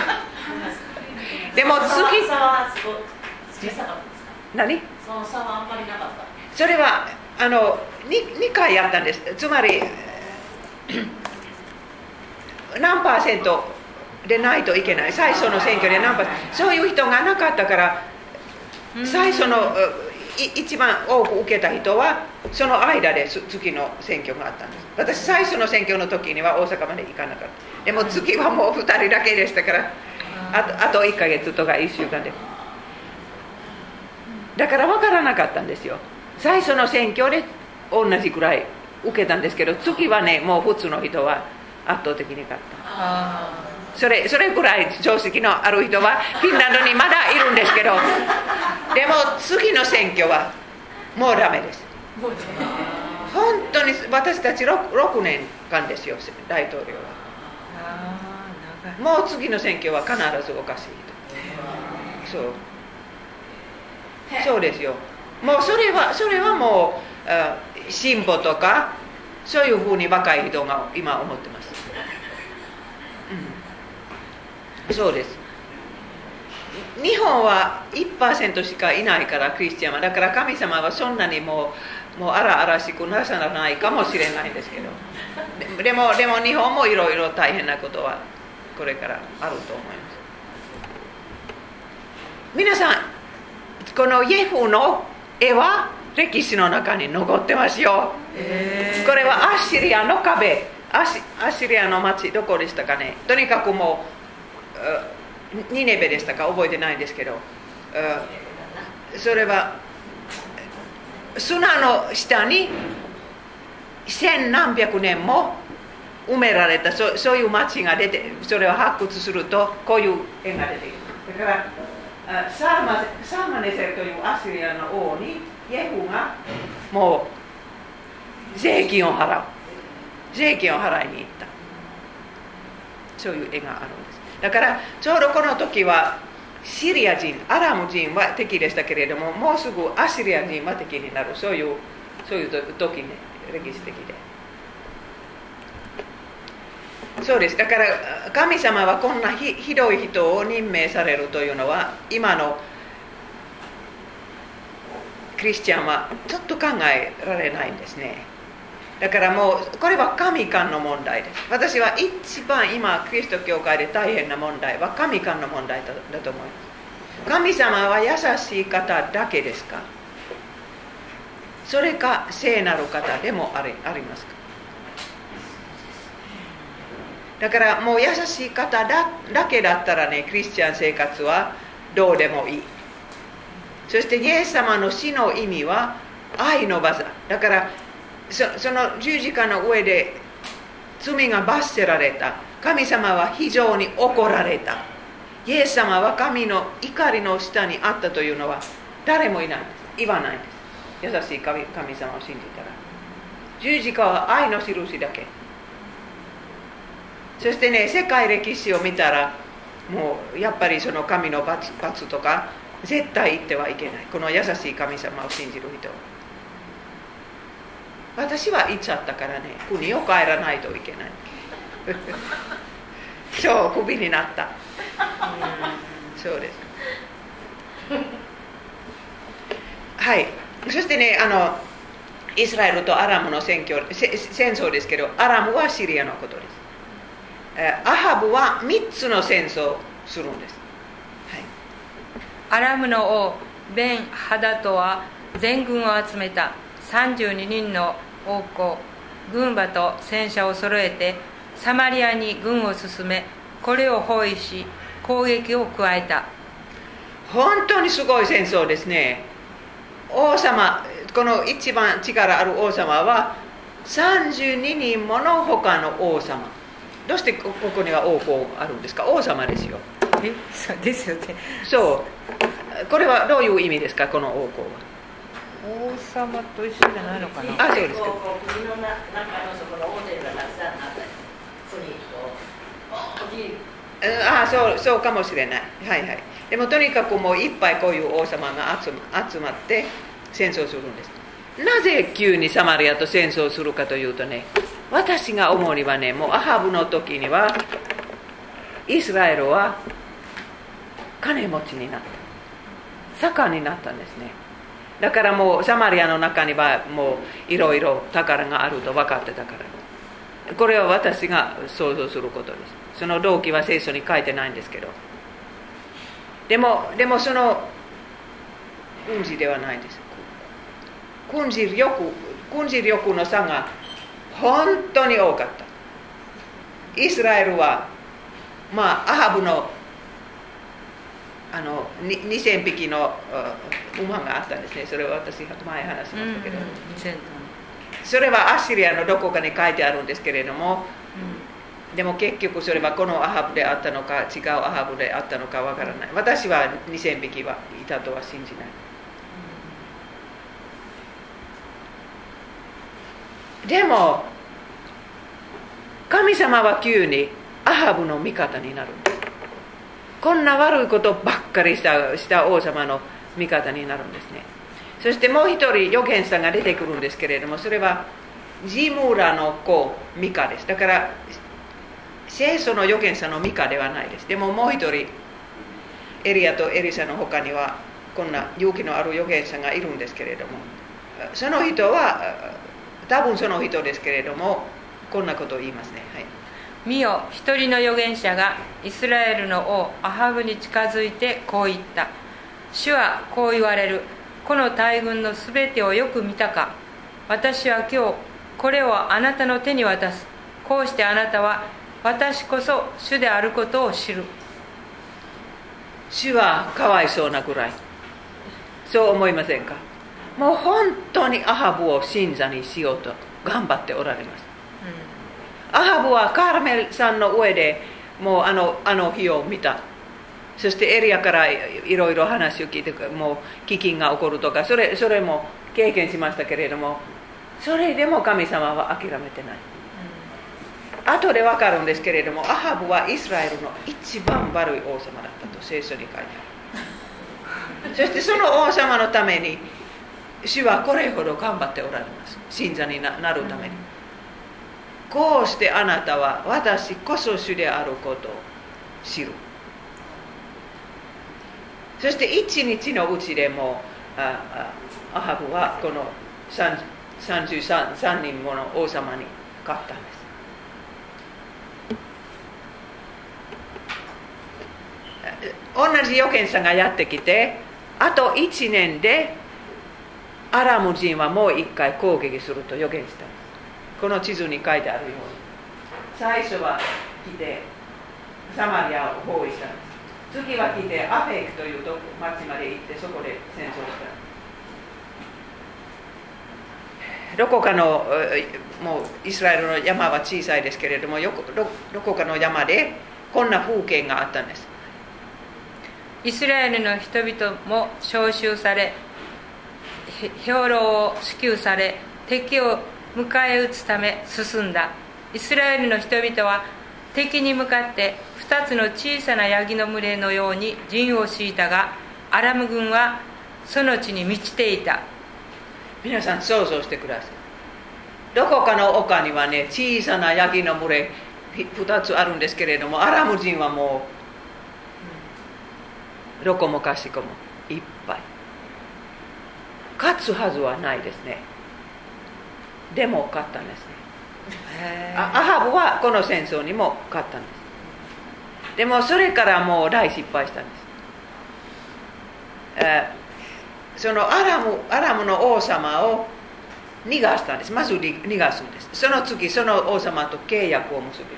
でも次何？それはあの 2, 2回やったんです。つまり何パーセント？でないといけない。最初の選挙で何パ。そういう人がなかったから最初の一番多く受けた人はその間で次の選挙があったんです。私最初の選挙の時には大阪まで行かなかった。でも次はもう2人だけでしたからあとあと1ヶ月とか1週間で。だから分からなかったんですよ。最初の選挙で同じくらい受けたんですけど次はねもう普通の人は圧倒的に勝ったそれそれくらい常識のある人はフィンランドにまだいるんですけどでも次の選挙はもうダメです。本当に私たち 6, 6年間ですよ大統領は。もう次の選挙は必ずおかしいと。そう。そうですよ。もうそれはそれはもう進歩とかそういうふうに若い人が今思ってます、うん、そうです。日本は1%しかいないからクリスチャンは。だから神様はそんなにもうもう荒々しくなさないかもしれないですけど。でもでも日本もいろいろ大変なことはこれからあると思います。皆さんこのイエフの絵は歴史の中に残ってますよ。これはアッシリアの壁。アッシリアの町どこでしたかね。とにかくもううニネベでしたか？覚えてないんですけど。それは砂の下に千何百年も埋められたそそういう町が出てそれを発掘するとこういう絵が出てきます。だからサーマサーマネセルというアッシリアの王にイエフがもう税金を払う。税金を払いに行った。そういう絵があるだからちょうどこの時はシリア人アラム人は敵でしたけれどももうすぐアシリア人は敵になる。そういうそういう時ね歴史的で。そうです。だから神様はこんなひひどい人を任命されるというのは今のクリスチャンはちょっと考えられないんですね。だからもうこれは神間の問題です。私は一番今キリスト教会で大変な問題。は神間の問題だだと思います。神様は優しい方だけですか？それか聖なる方でもありありますか？だからもう優しい方だだけだったらねクリスチャン生活はどうでもいい。そしてイエス様の死の意味は愛の技だからそその十字架の上で罪が罰せられた。神様は非常に怒られた。イエス様は神の怒りの下にあったというのは誰もいない。んです言わない。です優しい神神様を信じたら。十字架は愛の印だけ。そしてね世界歴史を見たらもうやっぱりその神の罰罰とか絶対言ってはいけない。この優しい神様を信じる人は。私は言っちゃったからね。国を帰らないといけない。[LAUGHS] そうクビになった。そうです。はい。そしてねあのイスラエルとアラムの戦争戦争ですけどアラムはシリアのことです。アハブは3つの戦争をするんです、はい、アラムの王ベン・ハダトは全軍を集めた32人の王侯軍馬と戦車を揃えてサマリアに軍を進めこれを包囲し攻撃を加えた。本当にすごい戦争ですね。王様この一番力ある王様は32人もの他の王様。どうしてここには王侯あるんですか？王様ですよ。えそうですよね。そう。これはどういう意味ですか？この王侯は王様と一緒じゃないのかな？あそうです。か国の中のそこのホテルがたくさんあったり国こうああそうそうかもしれない。はいはい。でもとにかくもういっぱいこういう王様が集ま集まって戦争するんです。なぜ急にサマリアと戦争するかというとね私が思うにはねもうアハブの時にはイスラエルは金持ちになった。盛んになったんですねだからもうサマリアの中にはもういろいろ宝があると分かってたから。これは私が想像することです。その動機は聖書に書いてないんですけど。でもでもその軍事ではないです。軍事力軍事力の差が本当に多かった。イスラエルはまあアハブのあの2000匹の馬があったんですね。それは私前話しましたけど、それはアッシリアのどこかに書いてあるんですけれども、でも結局それはこのアハブであったのか違うアハブであったのかわからない。私は2000匹はいたとは信じない。でも神様は急にアハブの味方になるこんな悪いことばっかりしたした王様の味方になるんですね。そしてもう一人預言者が出てくるんですけれどもそれはジムラの子ミカです。だから聖書の預言者のミカではないです。でももう一人エリアとエリサの他にはこんな勇気のある預言者がいるんですけれどもその人は多分その人ですけれどもこんなことを言いますね、はい、見よ一人の預言者がイスラエルの王アハブに近づいてこう言った。主はこう言われる。この大軍のすべてをよく見たか。私は今日これをあなたの手に渡す。こうしてあなたは私こそ主であることを知る。主はかわいそうなぐらい。そう思いませんか？もう本当にアハブを信者にしようと頑張っておられます、アハブはカーメルさんの上でもうあのあの日を見たそしてエリアからいろいろ話を聞いてもう飢饉が起こるとかそれそれも経験しましたけれどもそれでも神様は諦めてない後で分かるんですけれどもアハブはイスラエルの一番悪い王様だったと聖書に書いてあるそしてその王様のために主はこれほど頑張っておられます信者になるためにこうしてあなたは私こそ主であることを知る。そして一日のうちでもあアハブはこの33人もの王様に勝ったんです。同じ預言者がやってきてあと1年でアラム人はもう一回攻撃すると予言した。この地図に書いてあるように。最初は来てサマリアを包囲したんです。次は来てアフェイクという町まで行ってそこで戦争した。どこかのもうイスラエルの山は小さいですけれどもどこかの山でこんな風景があったんです。イスラエルの人々も召集され兵糧を支給され敵を迎え撃つため進んだ。イスラエルの人々は敵に向かって2つの小さなヤギの群れのように陣を敷いたがアラム軍はその地に満ちていた。皆さん想像してください。どこかの丘にはね小さなヤギの群れ2つあるんですけれどもアラム人はもうどこもかしこもいっぱい。勝つはずはないですね。でも勝ったんですね。アハブはこの戦争にも勝ったんです。でもそれからもう大失敗したんです。そのアラムアラムの王様を逃がしたんです。まず逃がすんです。その次その王様と契約を結びま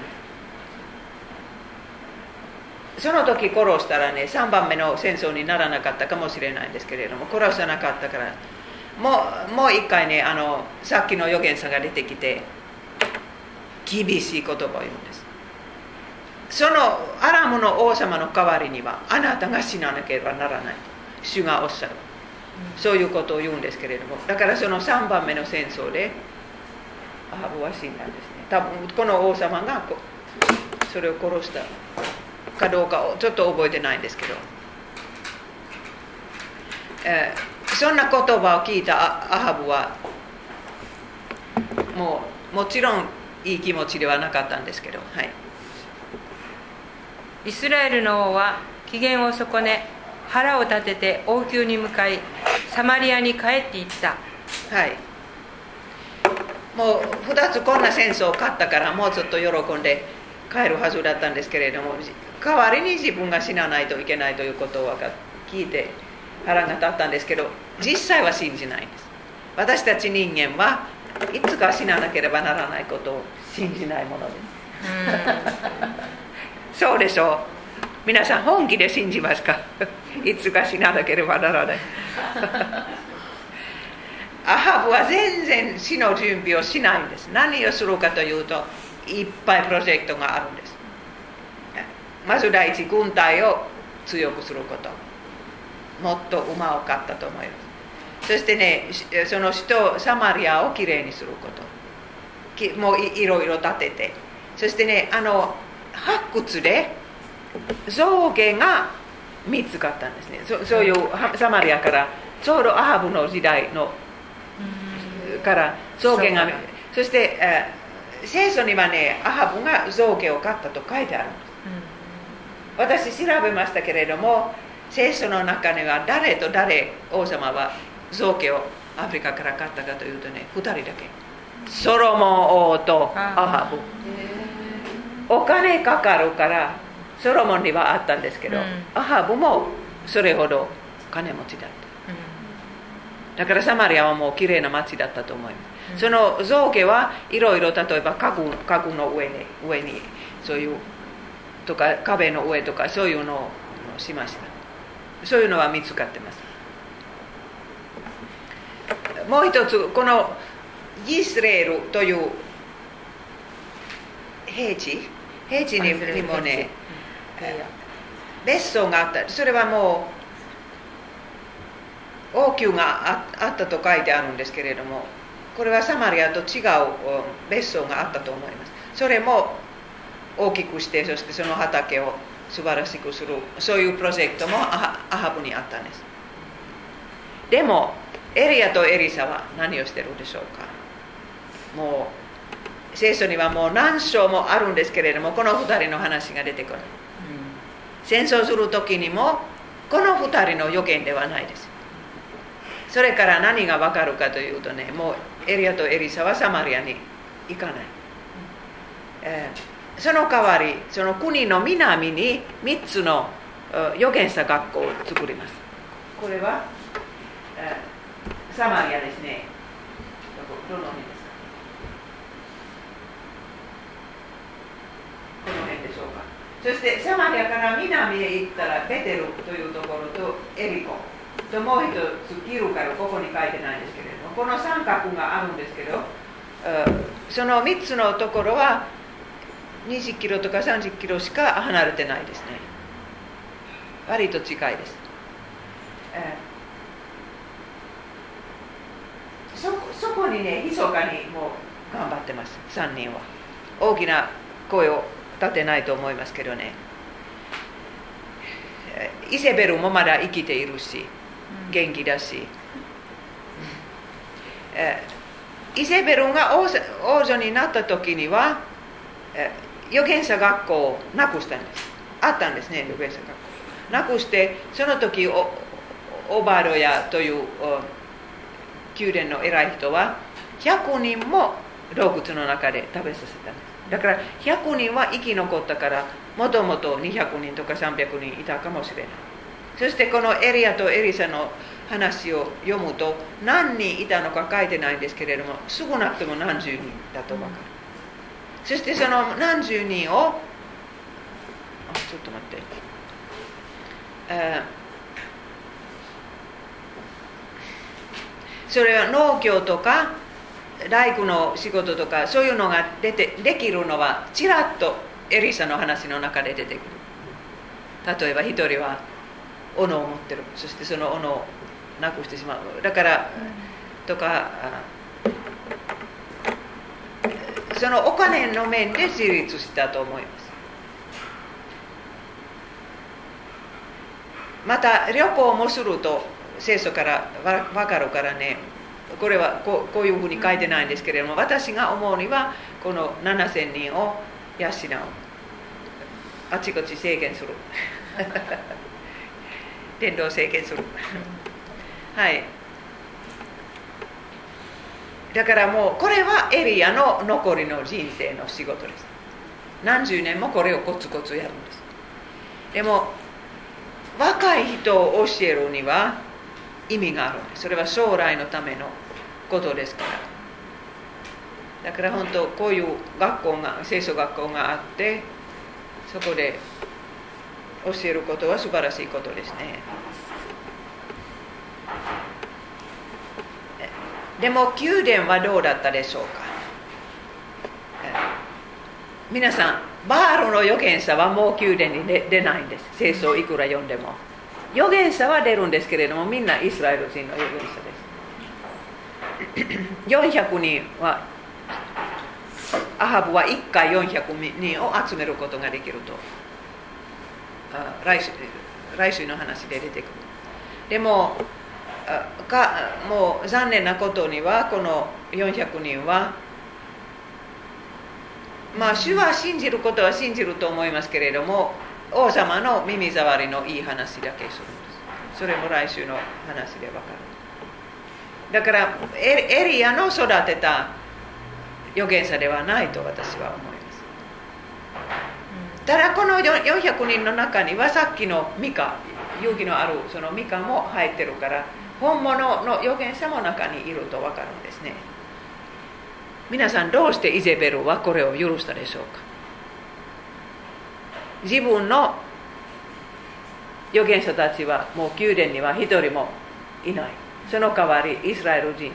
す。その時殺したらね3番目の戦争にならなかったかもしれないんですけれども殺さなかったからもうもう一回ねあのさっきの預言者が出てきて厳しい言葉を言うんです。そのアラムの王様の代わりにはあなたが死ななければならない主がおっしゃる。そういうことを言うんですけれどもだからその3番目の戦争でアハブは死んだんですね。多分この王様がそれを殺したかどうかをちょっと覚えてないんですけど、えー、そんな言葉を聞いたアハブはもうもちろんいい気持ちではなかったんですけど、はい、イスラエルの王は機嫌を損ね腹を立てて王宮に向かいサマリアに帰っていった。はい。もう2つこんな戦争を勝ったからもうちょっと喜んで帰るはずだったんですけれども代わりに自分が死なないといけないということを聞いて腹が立ったんですけど実際は信じないんです。私たち人間はいつか死ななければならないことを信じないものです。そうでしょう。皆さん本気で信じますか？いつか死ななければならない。[LAUGHS] アハブは全然死の準備をしないんです。何をするかというといっぱいプロジェクトがあるんです。まず第一軍隊を強くすることもっと馬を買ったと思います。そしてねその人サマリアをきれいにすること。もういろいろ立てて。そしてねあの発掘で象牙が見つかったんですね。そそういうサマリアからちょうどアハブの時代のから象牙がそして、え聖書にはねアハブが象牙を買ったと書いてあるんです。私調べましたけれども聖書の中には誰と誰王様は造形をアフリカから買ったかというとね2人だけ。ソロモン王とアハブ。お金かかるからソロモンにはあったんですけど、うん、アハブもそれほど金持ちだった、だからサマリアはもう綺麗な町だったと思います、その造形はいろいろ例えば家具家具の上に上にそういうとか壁の上とかそういうのをしましたそういうのは見つかってます。もう一つこのイスレールという平地平地ににもね別荘があった。それはもう王宮がああったと書いてあるんですけれどもこれはサマリアと違う別荘があったと思います。それも大きくしてそしてその畑を素晴らしくするそういうプロジェクトもアハブにあったんですでもエリアとエリサは何をしてるでしょうかもう聖書にはもう何章もあるんですけれどもこの2人の話が出てくる、戦争する時にもこの2人の予言ではないですそれから何が分かるかというとねもうエリアとエリサはサマリアに行かない、えー、その代わりその国の南に3つの預言者学校を作ります。これは、サマリアですね。どの辺ですか？この辺でしょうか。そしてサマリアから南へ行ったらベテルというところとエリコ。ともう一つギルカルここに書いてないんですけれどもこの三角があるんですけどその3つのところは20キロとか30キロしか離れてないですね。割と近いです、えー、そそこにね密かにもう頑張ってます。3人は。大きな声を立てないと思いますけどね。イセベルもまだ生きているし元気だし、えイセベルが王女になった時には、え預言者学校をなくしたんです。あったんですね預言者学校。なくしてその時オオバロヤという宮殿の偉い人は100人も洞窟の中で食べさせたんです。だから100人は生き残ったからもともと200人とか300人いたかもしれない。そしてこのエリアとエリサの話を読むと何人いたのか書いてないんですけれども少なくとも何十人だと分かる、そしてその何十人をあちょっと待って。それは農業とか大工の仕事とかそういうのが出てできるのはちらっとエリサの話の中で出てくる。例えば一人は斧を持ってる。そしてその斧をなくしてしまう。だから、とかそのお金の面で自立したと思います。また旅行もすると聖書から分かるからね。これはこうこういうふうに書いてないんですけれども私が思うにはこの7000人を養う。あちこち制限する。[LAUGHS] 伝道制限する。[LAUGHS] はい。だからもうこれはエリアの残りの人生の仕事です。何十年もこれをコツコツやるんです。でも若い人を教えるには意味があるんです。それは将来のためのことですから。だから本当こういう学校が聖書学校があってそこで教えることは素晴らしいことですね。でも宮殿はどうだったでしょうか？皆さんバールの預言者はもう宮殿に出ないんです。聖書をいくら読んでも。預言者は出るんですけれどもみんなイスラエル人の預言者です。[COUGHS] 400人はアハブは1回400人を集めることができると。来週来週の話で出てくる。でもかもう残念なことにはこの400人はまあ主は信じることは信じると思いますけれども王様の耳障りのいい話だけするんです。それも来週の話でわかる。だからエリアの育てた預言者ではないと私は思います。ただこの400人の中にはさっきのミカ勇気のあるそのミカも入ってるから本物の預言者も中にいると分かるんですね。皆さんどうしてイゼベルはこれを許したでしょうか。自分の預言者たちはもう宮殿には一人もいない。その代わりイスラエル人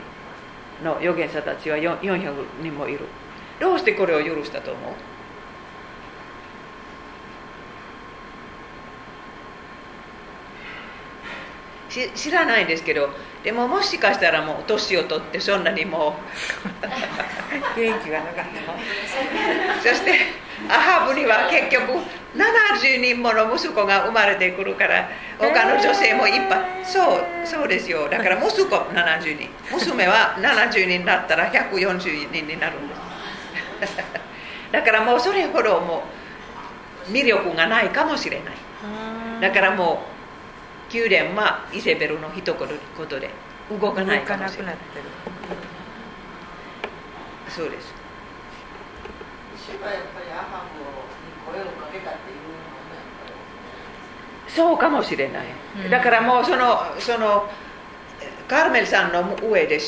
の預言者たちは400人もいる。どうしてこれを許したと思う？知らないですけどでももしかしたらもう年を取ってそんなにもう [LAUGHS] 元気がなかった [LAUGHS] そしてアハブには結局70人もの息子が生まれてくるから他の女性もいっぱい、えー、そうそうですよ。だから息子70人。娘は70人だったら140人になるんです。[LAUGHS] だからもうそれほどもう魅力がないかもしれない。だからもう宮殿はイセベルの一言で動かないかもしれない。そうです。そうかもしれない、うん、だからもうそのそのカーメルさんの上で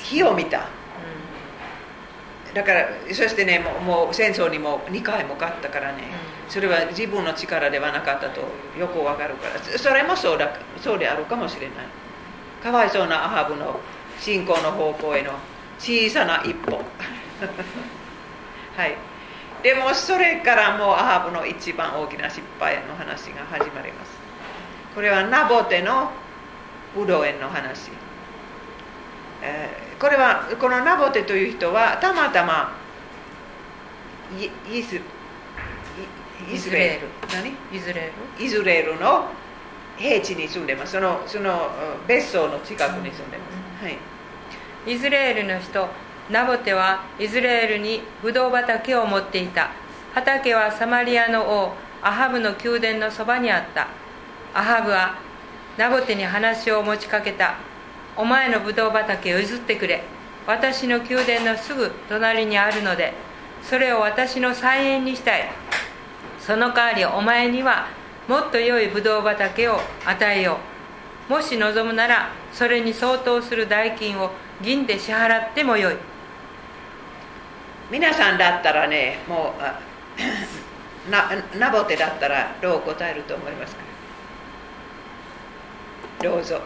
火を見た、うん、だからそしてねもうもう戦争にも2回も勝ったからね、うんそれは自分の力ではなかったとよくわかるから。それもそうだそうであるかもしれない。かわいそうなアハブの信仰の方向への小さな一歩。はい。でもそれからもうアハブの一番大きな失敗の話が始まります。これはナボテのブドウ園の話、えー、これはこのナボテという人はたまたまイスイスラエル何イスラエルイスラエルの平地に住んでますそのその別荘の近くに住んでます、はい、イスラエルの人ナボテはイスラエルにブドウ畑を持っていた畑はサマリアの王アハブの宮殿のそばにあったアハブはナボテに話を持ちかけたお前のブドウ畑を譲ってくれ私の宮殿のすぐ隣にあるのでそれを私の菜園にしたいその代わりお前にはもっと良いブドウ畑を与えよう。もし望むならそれに相当する代金を銀で支払ってもよい。皆さんだったらねもうなナボテだったらどう答えると思いますか？どうぞ、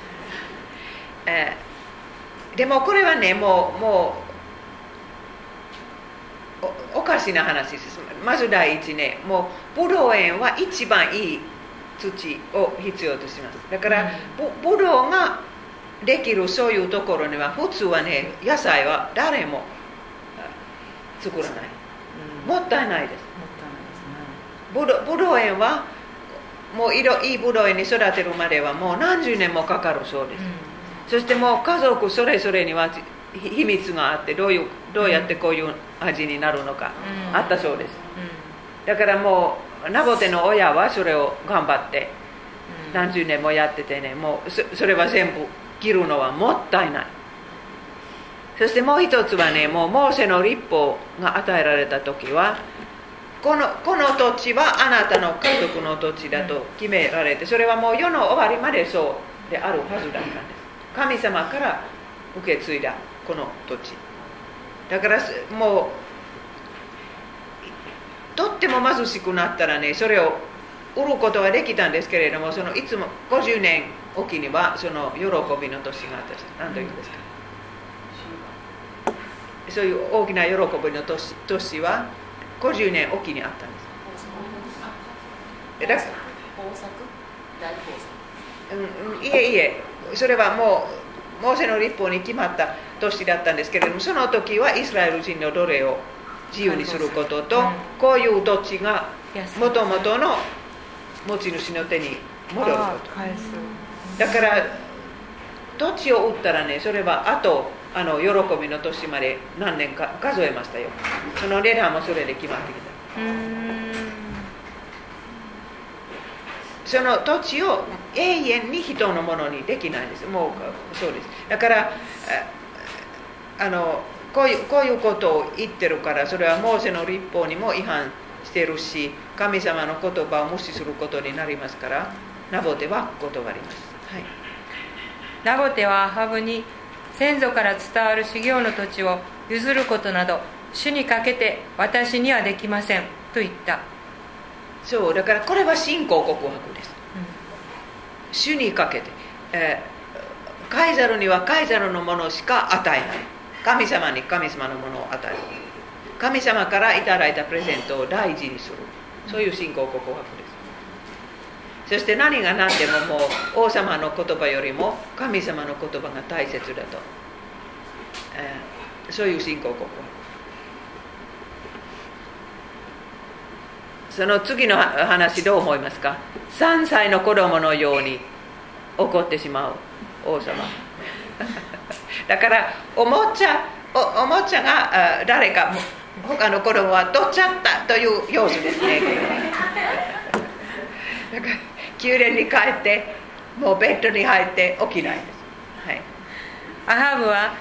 [LAUGHS] えー、でもこれはねもうもうおかしな話ですまず第一ねもうブドウ園は一番いい土を必要とします。だから、ブドウができるそういうところには普通はね野菜は誰も作らない、もったいないです。ブドブドウ園はもういいいブドウ園に育てるまではもう何十年もかかるそうです、そしてもう家族それぞれには秘密があってどういうどうやってこういう味になるのか、あったそうです、だからもうナボテの親はそれを頑張って何十年もやっててねもうそれは全部切るのはもったいない。そしてもう一つはね [LAUGHS] もうモーセの立法が与えられた時はこのこの土地はあなたの家族の土地だと決められてそれはもう世の終わりまでそうであるはずだったんです。神様から受け継いだこの土地だからもうとっても貧しくなったらねそれを売ることはできたんですけれどもそのいつも50年おきにはその喜びの年があった何というんですか？そういう大きな喜びの年年は50年おきにあったんです豊作大豊作、うん、いえいえそれはもうモーセの立法に決まった年だったんですけれどもその時はイスラエル人の奴隷を自由にすることと、こういう土地がもともとの持ち主の手に戻ることだから土地を売ったらねそれはあとあの喜びの年まで何年か数えましたよその値段もそれで決まってきたその土地を永遠に人のものにできないんです。もうそうです。だからあのこういうこういうことを言ってるからそれはモーセの立法にも違反してるし神様の言葉を無視することになりますからナボテは断ります。はい。ナボテはアハブに先祖から伝わる修行の土地を譲ることなど主にかけて私にはできませんと言った、そうだからこれは信仰告白です。主にかけて、えーカイザルにはカイザルのものしか与えない。神様に神様のものを与える。神様からいただいたプレゼントを大事にする。そういう信仰告白です。そして何が何でももう王様の言葉よりも神様の言葉が大切だと、えーそういう信仰告白その次の話どう思いますか？3歳の子供のように怒ってしまう。王様。[LAUGHS] だからおもちゃおおもちゃがあ誰か他の子供は取っちゃったという様子ですね。[LAUGHS] だから宮殿に帰ってもうベッドに入って起きない。ですはい。アハブは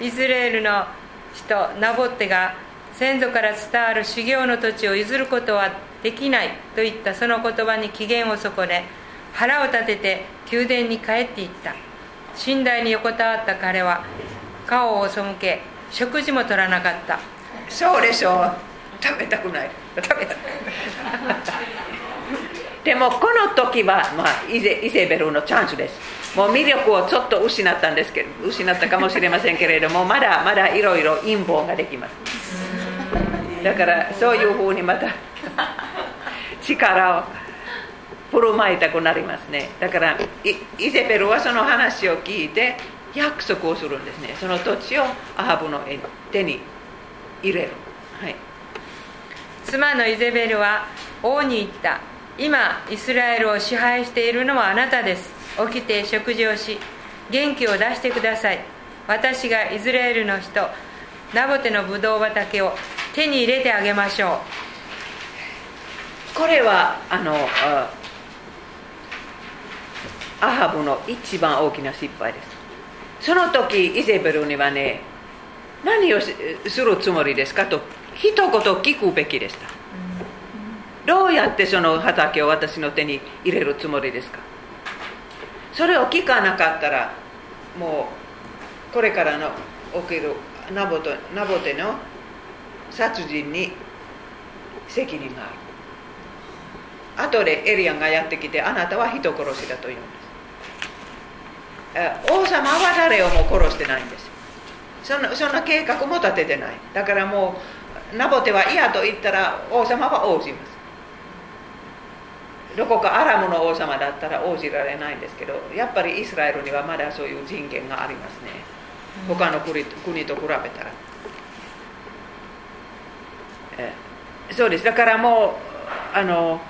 イスラエルの人ナボッテが先祖から伝わる修行の土地を譲ることはできないといったその言葉に機嫌を損ね腹を立てて宮殿に帰っていった。寝台に横たわった彼は顔を背け食事も取らなかった。そうでしょう。食べたくない。食べたくないでもこの時は、まあ、イゼイゼベルのチャンスです。もう魅力をちょっと失ったんですけど失ったかもしれませんけれども [LAUGHS] まだまだいろいろ陰謀ができます。だからそういうふうにまた力を振る舞いたくなりますね。だからイゼベルはその話を聞いて約束をするんですね。その土地をアハブの手に入れる。はい。妻のイゼベルは王に言った。今イスラエルを支配しているのはあなたです。起きて食事をし元気を出してください。私がイスラエルの人ナボテのブドウ畑を手に入れてあげましょう。これはあのアハブの一番大きな失敗です。その時イゼベルにはね何をするつもりですかと一言聞くべきでした。どうやってその畑を私の手に入れるつもりですか。それを聞かなかったらもうこれからの起きるナボトナボテの殺人に責任がある。後でエリアンがやってきてあなたは人殺しだと言うんです。王様は誰をも殺してないんですそんなそんな計画も立ててない。だからもうナボテは嫌と言ったら王様は応じます。どこかアラムの王様だったら応じられないんですけどやっぱりイスラエルにはまだそういう人権がありますね。他の国国と比べたら。えそうです。だからもうあの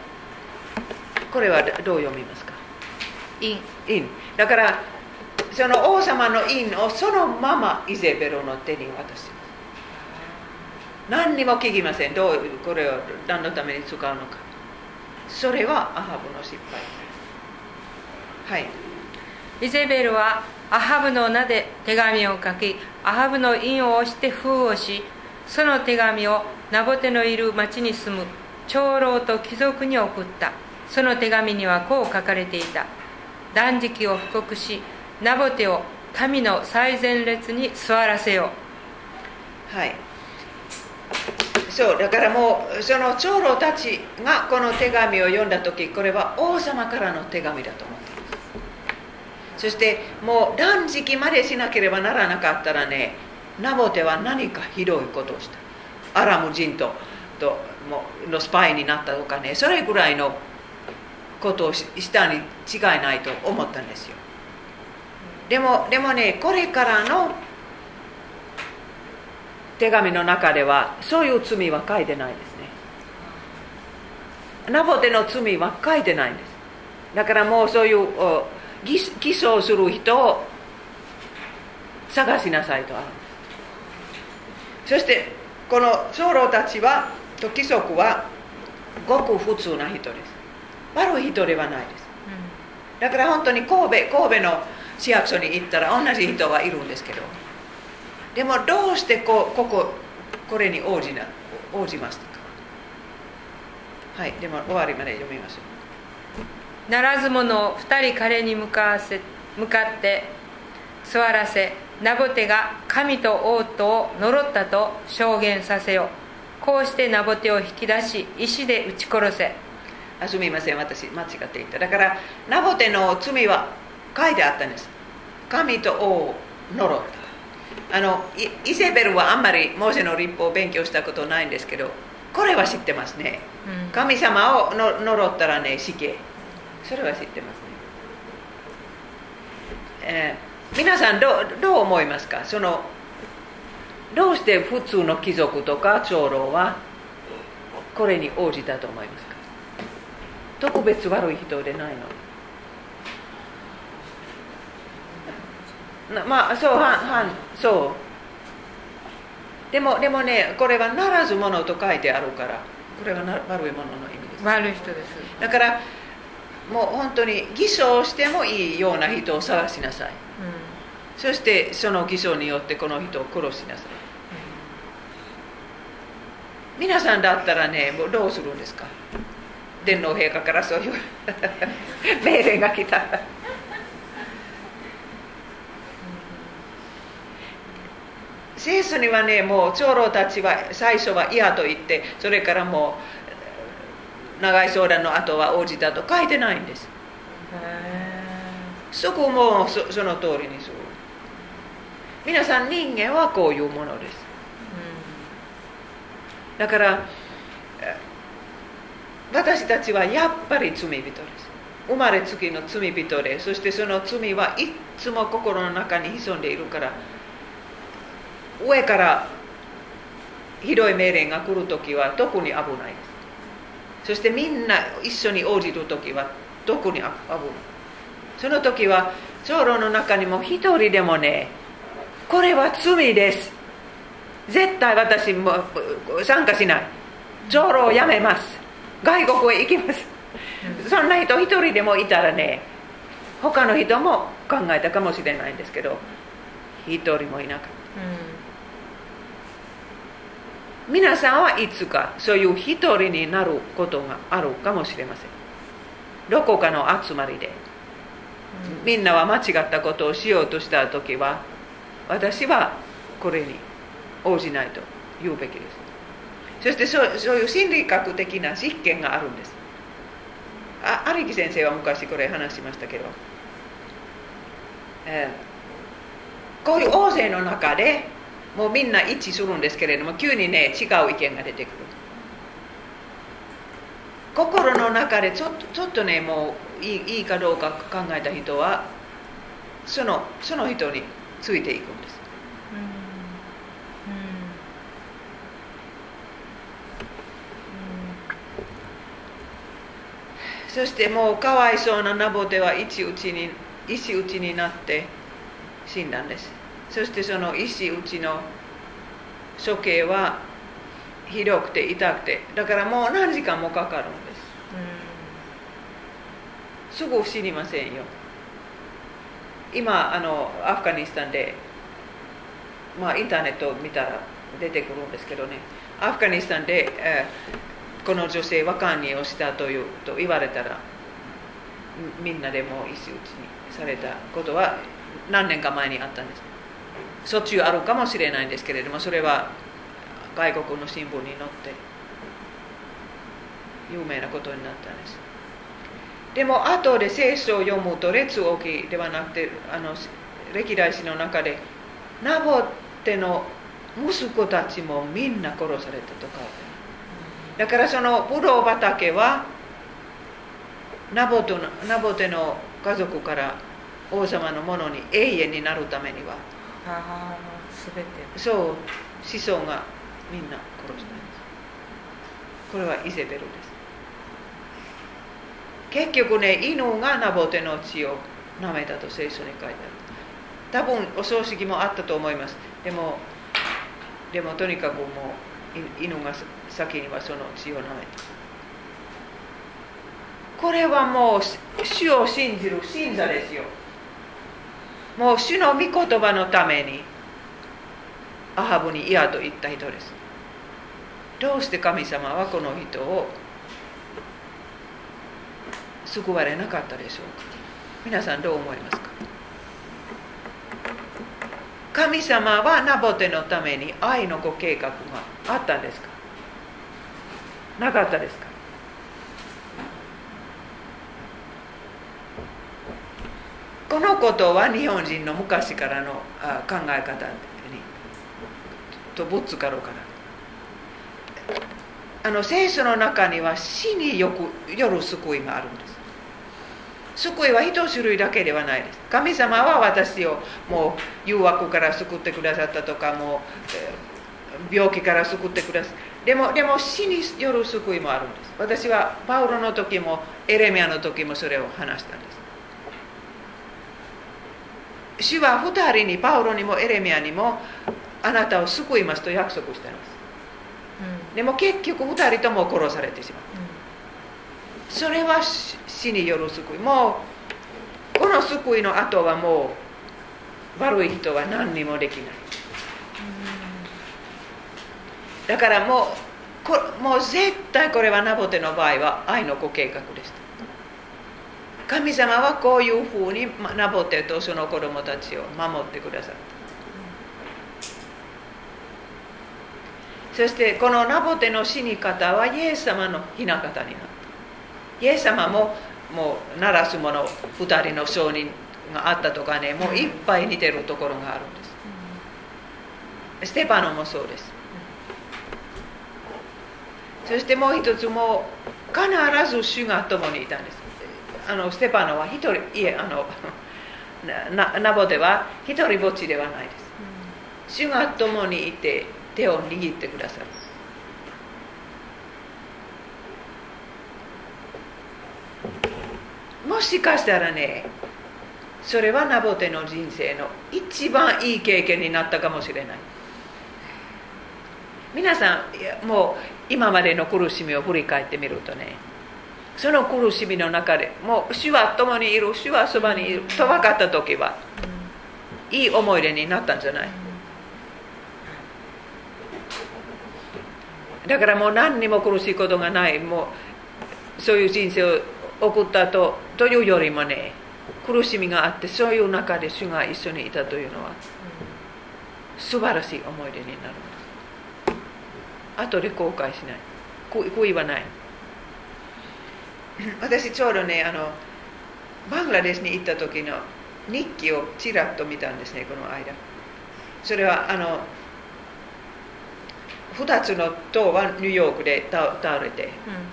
これはどう読みますか？ういい印だからその王様の印をそのままイゼベルの手に渡します。何にも聞きません。どうこれを何のために使うのか。それはアハブの失敗。はい。イゼベルはアハブの名で手紙を書きアハブの印を押して封をしその手紙をナボテのいる町に住む長老と貴族に送ったその手紙にはこう書かれていた断食を布告しナボテを民の最前列に座らせよはい。そうだからもうその長老たちがこの手紙を読んだ時これは王様からの手紙だと思っています。そしてもう断食までしなければならなかったらねナボテは何かひどいことをした。アラム人ととのスパイになったとかねそれぐらいのことをしたに違いないと思ったんですよ。でもでもねこれからの手紙の中ではそういう罪は書いてないですね。ナボテの罪は書いてないんです。だからもうそういう偽装する人を探しなさいとあるそしてこの長老たちはと貴族はごく普通な人です。悪い人ではないです。だから本当に神戸神戸の市役所に行ったら同じ人がいるんですけど。でもどうしてここここれに応じな応じましたか？はいでも終わりまで読みましょう。ならず者を二人彼に向かわせ向かって座らせナボテが神と王とを呪ったと証言させよこうしてナボテを引き出し石で撃ち殺せ。あすみません私間違っていた。だからナボテの罪は書いてあったんです。神と王を呪った。あのイイセベルはあんまりモーセの立法を勉強したことないんですけどこれは知ってますね、うん。神様をの呪ったらね死刑。それは知ってますね、えー皆さんどうどう思いますか？そのどうして普通の貴族とか長老はこれに応じたと思いますか？特別悪い人でないの？なまあそうはんはんそう。でもでもねこれはならず者と書いてあるからこれはな悪い者の意味です。悪い人です、だからもう本当に偽装してもいいような人を探しなさい。そしてその偽装によってこの人を殺しなさい。皆さんだったらねもうどうするんですか？天皇陛下からそういう [LAUGHS] 命令が来た。ら聖書にはねもう長老たちは最初は嫌と言ってそれからもう長い相談の後は応じたと書いてないんです。そこもそその通りにする皆さん人間はこういうものです。だからえ私たちはやっぱり罪人です。生まれつきの罪人でそしてその罪はいつも心の中に潜んでいるから上からひどい命令が来るときは特に危ない。ですそしてみんな一緒に応じるときは特に危ない。その時は長老の中にも一人でもねこれは罪です。絶対私も参加しない。長老をやめます。外国へ行きます。そんな人一人でもいたらね他の人も考えたかもしれないんですけど一人もいなかった。皆さんはいつかそういう一人になることがあるかもしれません。どこかの集まりで。みんなは間違ったことをしようとした時は私はこれに応じないと言うべきですそしてそうそういう心理学的な実験があるんです。あ有木先生は昔これ話しましたけど、えーこういう大勢の中でもうみんな一致するんですけれども急にね違う意見が出てくる。心の中でちょっとちょっとねもういいいいかどうか考えた人はそのその人についていくんです。うん。そしてもうかわいそうなナボテは石打ちに石打ちになって死んだんです。そしてその石打ちの処刑はひどくて痛くてだからもう何時間もかかるんです。すぐ死にませんよ。今あのアフガニスタンで、まあ、インターネットを見たら出てくるんですけどね。アフガニスタンで、えーこの女性は管理をしたというと言われたらみんなでも石打ちにされたことは何年か前にあったんです。しょっちゅうあるかもしれないんですけれどもそれは外国の新聞に載って有名なことになったんです。でも後で聖書を読むと列王記ではなくてあの歴代史の中でナボテの息子たちもみんな殺されたと書いてだからそのブドウ畑はナボテのナボテの家族から王様のものに永遠になるためにはああ全て。そう子孫がみんな殺したんです。これはイゼベルです。結局ね犬がナボテの血を舐めたと聖書に書いてある。多分お葬式もあったと思います。でもでもとにかくもうい犬が先にはその血を舐めた。これはもう主を信じる信者ですよ。もう主の御言葉のためにアハブに嫌と言った人です。どうして神様はこの人を救われなかったでしょうか。皆さんどう思いますか。神様はナボテのために愛のご計画があったんですか。なかったですか？このことは日本人の昔からの考え方にとぶつかろうかな。あの聖書の中には死によくよる救いがあるんです。救いは一種類だけではないです。神様は私をもう誘惑から救ってくださったとかもう病気から救ってくださった。でもでも死による救いもあるんです。私はパウロの時もエレミアの時もそれを話したんです。主は2人にパウロにもエレミアにもあなたを救いますと約束しています。でも結局2人とも殺されてしまう、それは死による救い。もうこの救いの後はもう悪い人は何にもできない、だからもうこもう絶対これはナボテの場合は愛のご計画でした。神様はこういうふうにナボテとその子供たちを守ってくださった。そしてこのナボテの死に方はイエス様の雛形になった。イエス様ももう鳴らすもの2人の証人があったとかねもういっぱい似てるところがあるんです。ステパノもそうです。そしてもう一つも必ず主が共にいたんですあのステパノは一人いえあの [LAUGHS] ナナボテは一人ぼっちではないです。主が共にいて手を握ってくださる。もしかしたらねそれはナボテの人生の一番いい経験になったかもしれない。皆さんもう今までの苦しみを振り返ってみるとねその苦しみの中でもう主は共にいる主はそばにいると分かった時はいい思い出になったんじゃない？だからもう何にも苦しいことがないもうそういう人生を送ったとというよりもね苦しみがあってそういう中で主が一緒にいたというのは素晴らしい思い出になる後で後悔しない。悔いはない。[LAUGHS] 私ちょうどねあのバングラデシュに行った時の日記をちらっと見たんですねこの間。それはあの2つの塔はニューヨークで倒れて、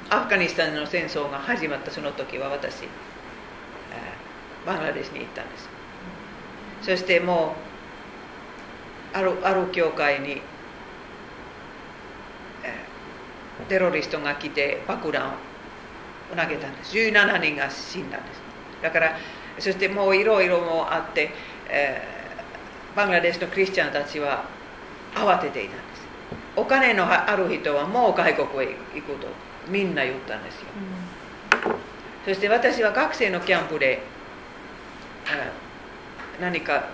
うん、アフガニスタンの戦争が始まったその時は私バングラデシュに行ったんです、うん、そしてもうあるある教会にテロリストが来て爆弾を投げたんです。17人が死んだんです。だからそしてもういろいろもあって、えー、バングラデシュのクリスチャンたちは慌てていたんです。お金のある人はもう外国へ行くとみんな言ったんですよ、うん、そして私は学生のキャンプで何か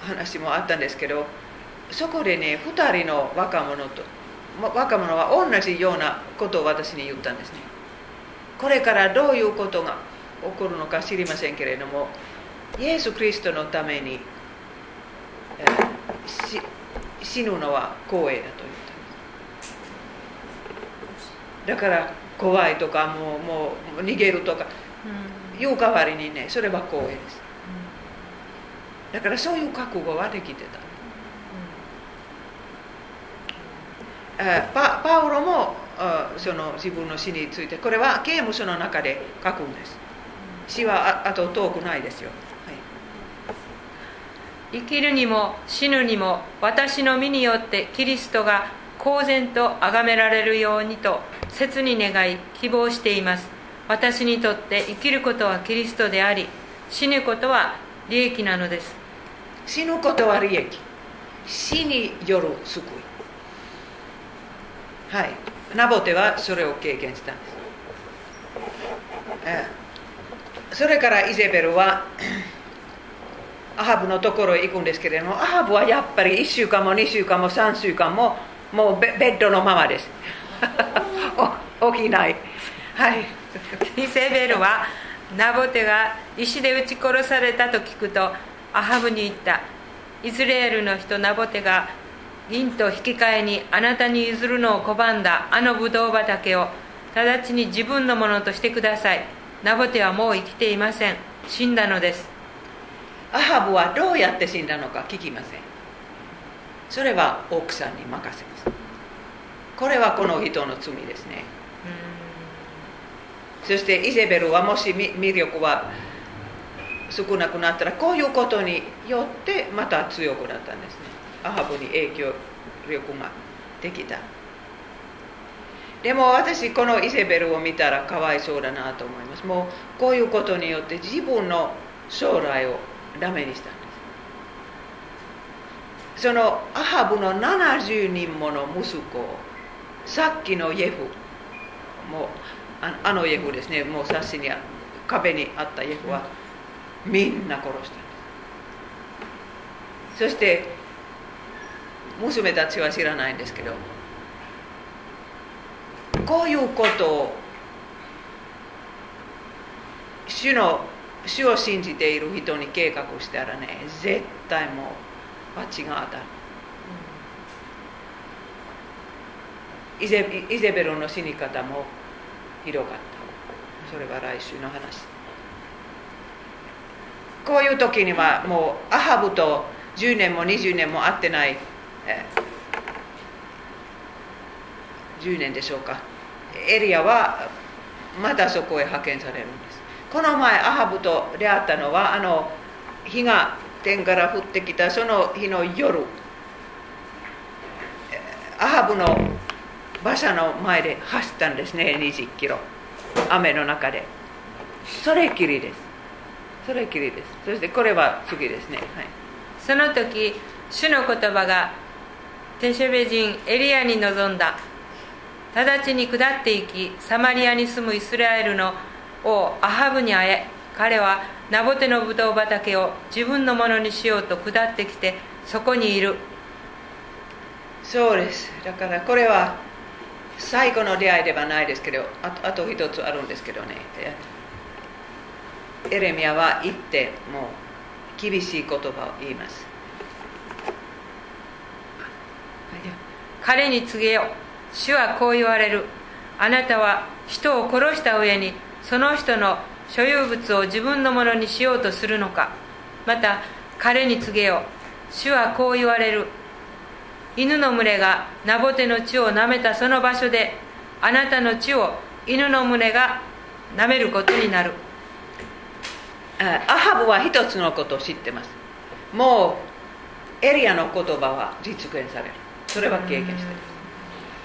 話もあったんですけどそこでね2人の若者と若者は同じようなことを私に言ったんですね。これからどういうことが起こるのか知りませんけれどもイエス・キリストのために、えー、死ぬのは光栄だと言っただから怖いとかもうもう逃げるとか、うん、いう代わりにねそれは光栄です、うん、だからそういう覚悟はできてた、うん、パパウロもその自分の死についてこれは刑務所の中で書くんです。死はあと遠くないですよ。生きるにも死ぬにも私の身によってキリストが公然と崇められるようにと切に願い希望しています。私にとって生きることはキリストであり死ぬことは利益なのです。死ぬことは利益。死による救いはい。ナボテはそれを経験したんです。それからイゼベルは [CLEARS THROAT] アハブのところへ行くんですけれどもアハブはやっぱり1週間も2週間も3週間ももうベッドのままです。[LAUGHS] 起きない、はい。イセベルはナボテが石で撃ち殺されたと聞くとアハブに言った。イスラエルの人ナボテが銀と引き換えにあなたに譲るのを拒んだあのブドウ畑を直ちに自分のものとしてください。ナボテはもう生きていません。死んだのです。アハブはどうやって死んだのか聞きません。それは奥さんに任せます。これはこの人の罪ですね。そしてイゼベルはもし魅力は少なくなったらこういうことによってまた強くなったんです。ねアハブに影響力ができた。でも私このイゼベルを見たらかわいそうだなと思います。もうこういうことによって自分の将来をダメにしたんです。そのアハブの70人もの息子さっきのイェフもうあのイェフですね。もう冊子に壁にあったイェフはみんな殺したんです。そして娘たちは知らないんですけど。こういうことを主の主を信じている人に計画したらね絶対もう罰が当たる、イゼイゼベルの死に方もひどかった。それは来週の話。こういう時にはもうアハブと10年も20年も会ってない、え、10年でしょうか。エリアはまたそこへ派遣されるんです。この前アハブと出会ったのはあの日が天から降ってきたその日の夜。アハブの馬車の前で走ったんですね20キロ。雨の中で。それきりです。それきりです。そしてこれは次ですね、はい、その時主の言葉がテシェベ人エリアに臨んだ。直ちに下っていきサマリアに住むイスラエルの王アハブに会え。彼はナボテのブドウ畑を自分のものにしようと下ってきてそこにいる。そうです。だからこれは最後の出会いではないですけどあとあと一つあるんですけどね。エレミアは言ってもう厳しい言葉を言います。彼に告げよ主はこう言われる。あなたは人を殺した上にその人の所有物を自分のものにしようとするのか。また彼に告げよ主はこう言われる。犬の群れがナボテの血を舐めたその場所であなたの血を犬の群れが舐めることになる。アハブは一つのことを知ってます。もうエリアの言葉は実現される。それは経験して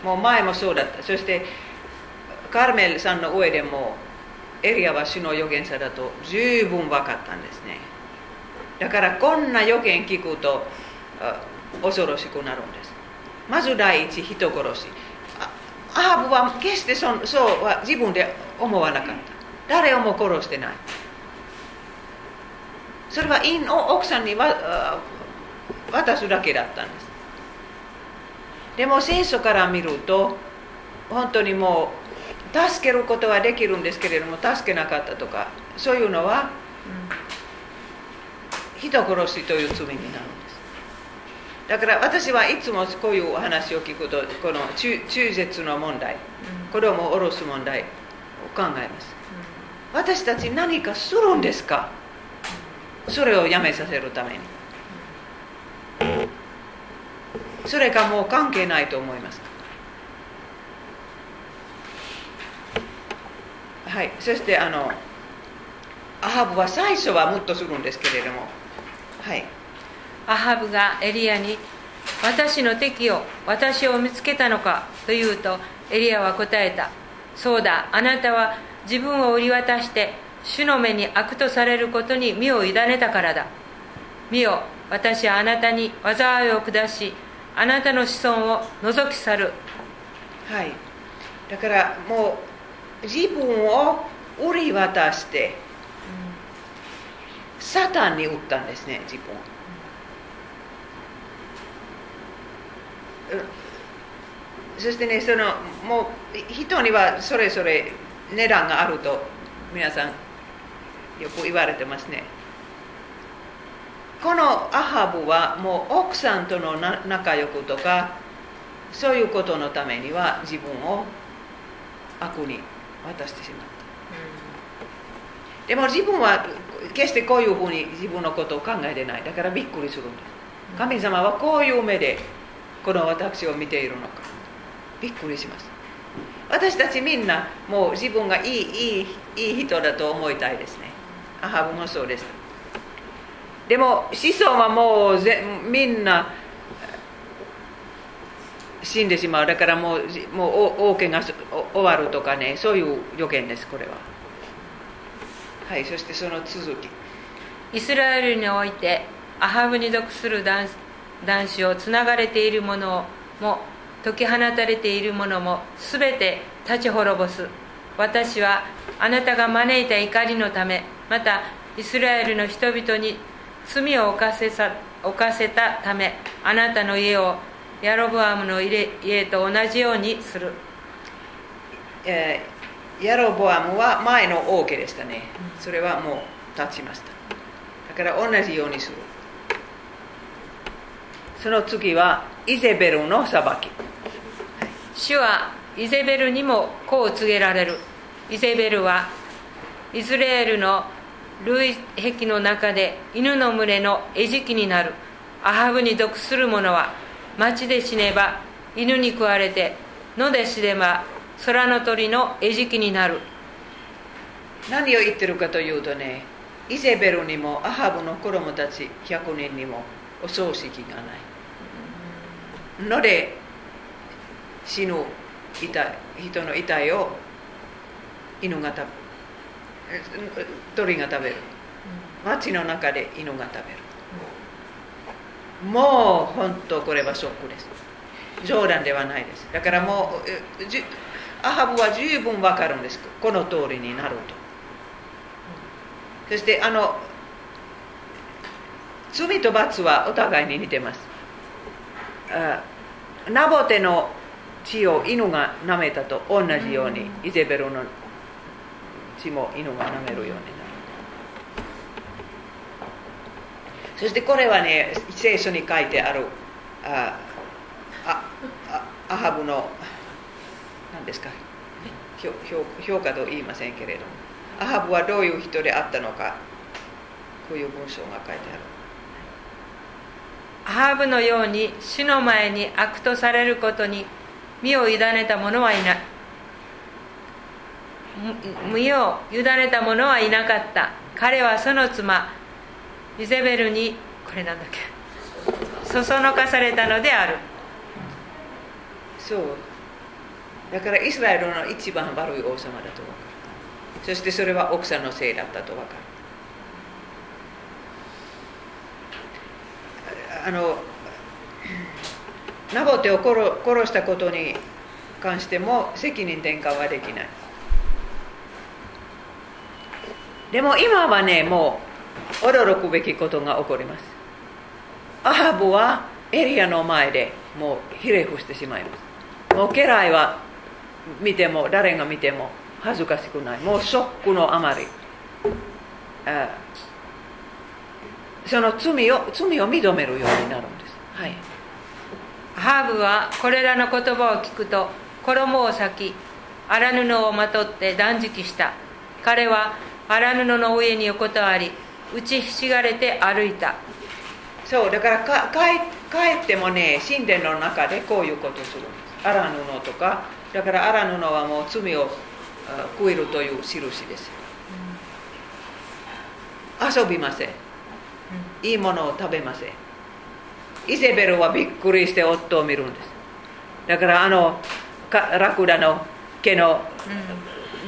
もう前もそうだった。そしてカーメルさんの上でもエリアは主の預言者だと十分分かったんですねだからこんな予言聞くと恐ろしくなるんですまず第一人殺しアハブは決してそそうは自分で思わなかった誰をも殺してないそれは奥さんに渡すだけだったんですでも聖書から見ると本当にもう助けることはできるんですけれども助けなかったとかそういうのは、人殺しという罪になるんです。だから私はいつもこういうお話を聞くとこの中中絶の問題、子供を下ろす問題を考えます、私たち何かするんですか？それをやめさせるためにそれかもう関係ないと思います。はい。そしてあのアハブは最初はムッとするんですけれども。はい。アハブがエリアに「私の敵を私を見つけたのか」と言うとエリアは答えた「そうだ。あなたは自分を売り渡して主の目に悪とされることに身を委ねたからだ。見よ。私はあなたに災いを下しあなたの子孫を除き去る。はい。だからもう自分を売り渡して、うん、サタンに売ったんですね自分、うん、そしてねそのもう人にはそれぞれ値段があると皆さんよく言われてますねこのアハブはもう奥さんとの仲良くとかそういうことのためには自分を悪に渡してしまった、でも自分は決してこういうふうに自分のことを考えてない。だからびっくりするんです。神様はこういう目でこの私を見ているのか。びっくりします。私たちみんなもう自分がいいいいいい人だと思いたいですね。アハブもそうですでも子孫はもうぜみんな死んでしまう。だからもうもう王家が終わるとかね。そういう予言ですこれは。はいそしてその続き。イスラエルにおいてアハブに属する男子をつながれているものも解き放たれているものも全て立ち滅ぼす。私はあなたが招いた怒りのためまたイスラエルの人々に罪を犯せさ犯せたためあなたの家をヤロブアムの家と同じようにする、えー、ヤロボアムは前の王家でしたね。それはもう立ちました。だから同じようにする。その次はイゼベルの裁き。主はイゼベルにもこう告げられる。イゼベルはイスラエルの類壁の中で犬の群れの餌食になる。アハブに属する者は町で死ねば犬に食われて野で死ねば空の鳥の餌食になる。何を言ってるかというとねイゼベルにもアハブの子供たち100人にもお葬式がない。ので死ぬ遺体人の遺体を犬が食べ鳥が食べる。町の中で犬が食べる。もう本当これはショックです。冗談ではないです。だからもうアハブは十分わかるんです。この通りになると。そしてあの罪と罰はお互いに似てます。ナボテの血を犬が舐めたと同じようにイゼベルの血も犬が舐めるようになる。そしてこれはね聖書に書いてあるああアハブの何ですか評価と言いませんけれどもアハブはどういう人であったのかこういう文章が書いてある。アハブのように主の前に悪とされることに身を委ねた者はいない。身を委ねた者はいなかった。彼はその妻イゼベルにこれなんだっけ。そそのかされたのである。そう。だからイスラエルの一番悪い王様だと分かる。そしてそれは奥さんのせいだったと分かる。あのナボテを殺したことに関しても責任転換はできない。でも今はねもう驚くべきことが起こります。アハブはエリアの前でもうひれ伏してしまいます。もう家来は見ても誰が見ても恥ずかしくない。もうショックのあまり。その罪を罪を認めるようになるんです。はい。ハーブはこれらの言葉を聞くと衣を裂き荒布をまとって断食した。彼は荒布の上に横たわり打ちひしがれて歩いた。そうだからか帰帰ってもね神殿の中でこういうことするんです。荒布とか。だから荒布はもう罪を食えるという印です、うん、遊びません、いいものを食べません。イゼベルはびっくりして夫を見るんです。だからあのラクダの毛の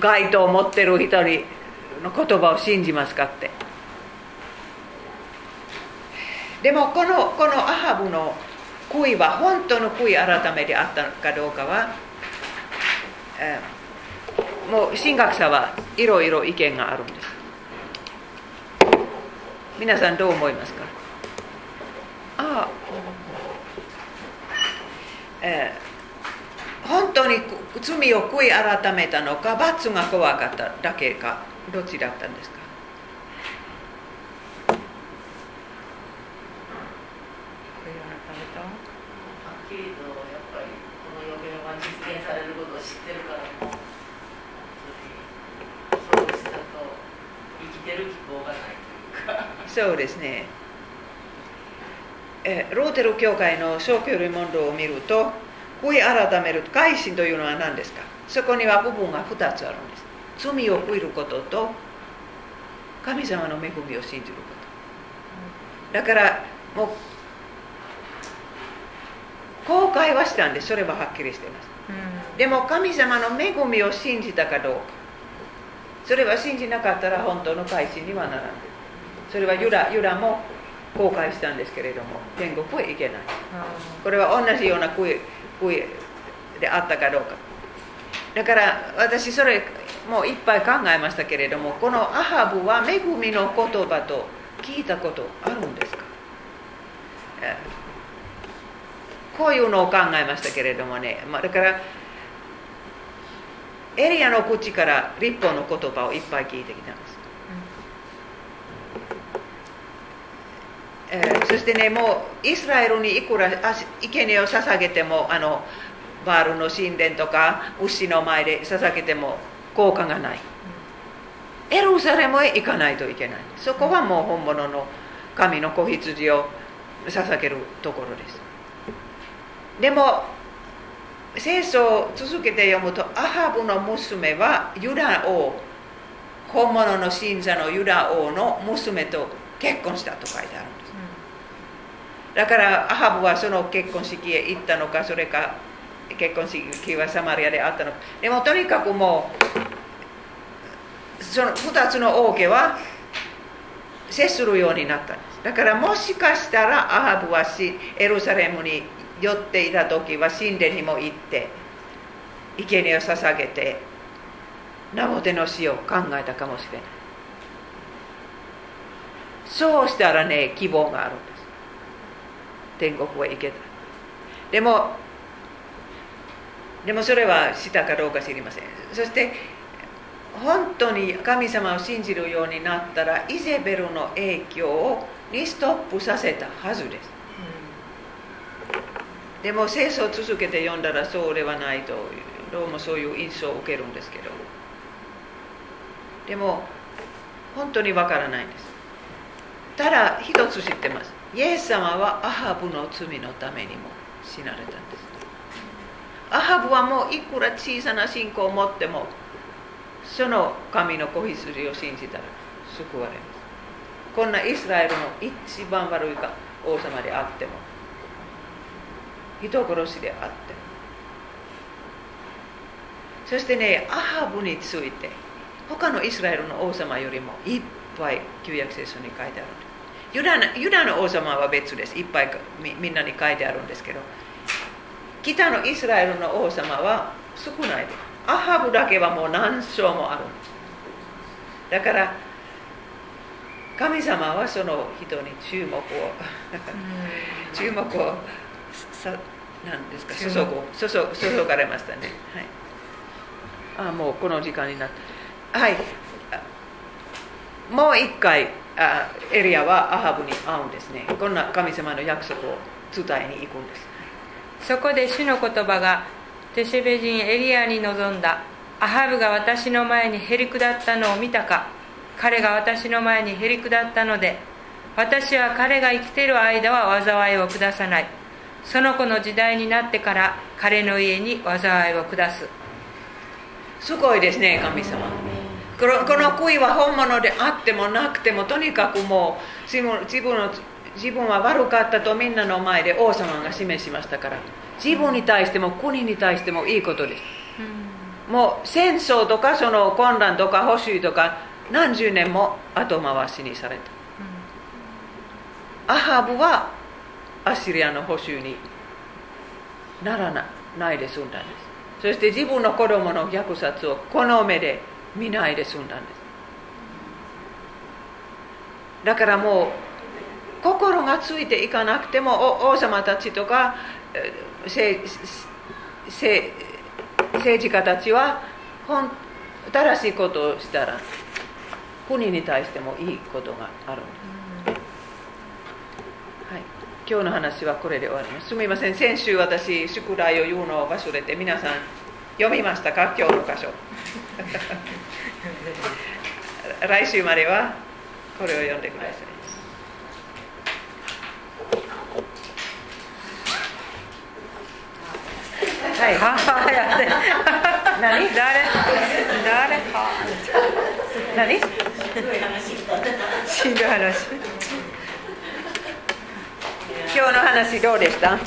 街灯を持ってる人にの言葉を信じますかって。でもこのこのアハブの悔いは本当の悔い改めであったのかどうかは、えー、もう神学者はいろいろ意見があるんです。皆さんどう思いますか？ああ、えー、本当に罪を悔い改めたのか罰が怖かっただけか。どっちだったんですか？やっぱりこの予言は実現されることを知ってるからもう本当にそうしたと生きてる希望がないというか。そうですね。えローテル教会の小教類問答を見ると悔い改める改心というのは何ですか？そこには部分が2つあるんです罪を悔いることと神様の恵みを信じること。だからもう後悔はしたんですそれははっきりしています。うん。でも神様の恵みを信じたかどうか。それは信じなかったら本当の改心にはならないそれはユダユダも後悔したんですけれども天国へ行けない。あこれは同じような悔いであったかどうか。だから私それもういっぱい考えましたけれどもこのアハブは恵みの言葉と聞いたことあるんですか？えこういうのを考えましたけれどもね、まあ、だからエリアの口から立法の言葉をいっぱい聞いてきたんです。えーそしてねもうイスラエルにいくらあ生贄を捧げてもあのバールの神殿とか牛の前で捧げても効果がない。エルサレムへ行かないといけない。そこはもう本物の神の子羊を捧げるところです。でも聖書を続けて読むとアハブの娘はユダ王本物の信者のユダ王の娘と結婚したと書いてあるんです。だからアハブはその結婚式へ行ったのかそれか結婚式はサマリアであったのでもとにかくもうその2つの王家は接するようになったんですだからもしかしたらアハブはエルサレムに寄っていた時は神殿にも行って生贄を捧げてナボテの死を考えたかもしれないそうしたらね希望があるんです天国へ行けたでもでもそれはしたかどうか知りません。そして本当に神様を信じるようになったらイゼベルの影響にストップさせたはずです。でも聖書を続けて読んだらそうではないとどうもそういう印象を受けるんですけど。でも本当にわからないんです。ただ一つ知ってます。イエス様はアハブの罪のためにも死なれたんですアハブはもういくら小さな信仰を持ってもその神の子羊を信じたら救われます。こんなイスラエルの一番悪いか王様であっても人殺しであっても。そしてねアハブについて他のイスラエルの王様よりもいっぱい旧約聖書に書いてある。ユダのユダの王様は別です。いっぱいみみんなに書いてあるんですけど北のイスラエルの王様は少ない。ですアハブだけはもう何章もある。んですだから神様はその人に注目を注目をさなんですか注注注注がれましたね。はい。あもうこの時間になった。はい。あもう一回あエリアはアハブに会うんですね。こんな神様の約束を伝えに行くんですそこで主の言葉がテシェベ人エリアに臨んだ。アハブが私の前にへり下ったのを見たか。彼が私の前にへり下ったので私は彼が生きている間は災いを下さない。その子の時代になってから彼の家に災いを下す。すごいですね神様。このこの悔いは本物であってもなくてもとにかくもう自分自分の自分は悪かったとみんなの前で王様が示しましたから。自分に対しても国に対してもいいことです。もう戦争とかその混乱とか保守とか何十年も後回しにされた。アハブはアッシリアの保守にならなないで済んだんです。そして自分の子供の虐殺をこの目で見ないで済んだんです。だからもう心がついていかなくても王様たちとか政治家たちは本正しいことをしたら国に対してもいいことがあるんです、はい、今日の話はこれで終わります。すみません。先週私宿題を言うのを忘れて皆さん読みましたか？今日の箇所。[LAUGHS] 来週まではこれを読んでください。はい、ははやって何誰？誰？は何すごい話したね死ぬ話今日の話どうでした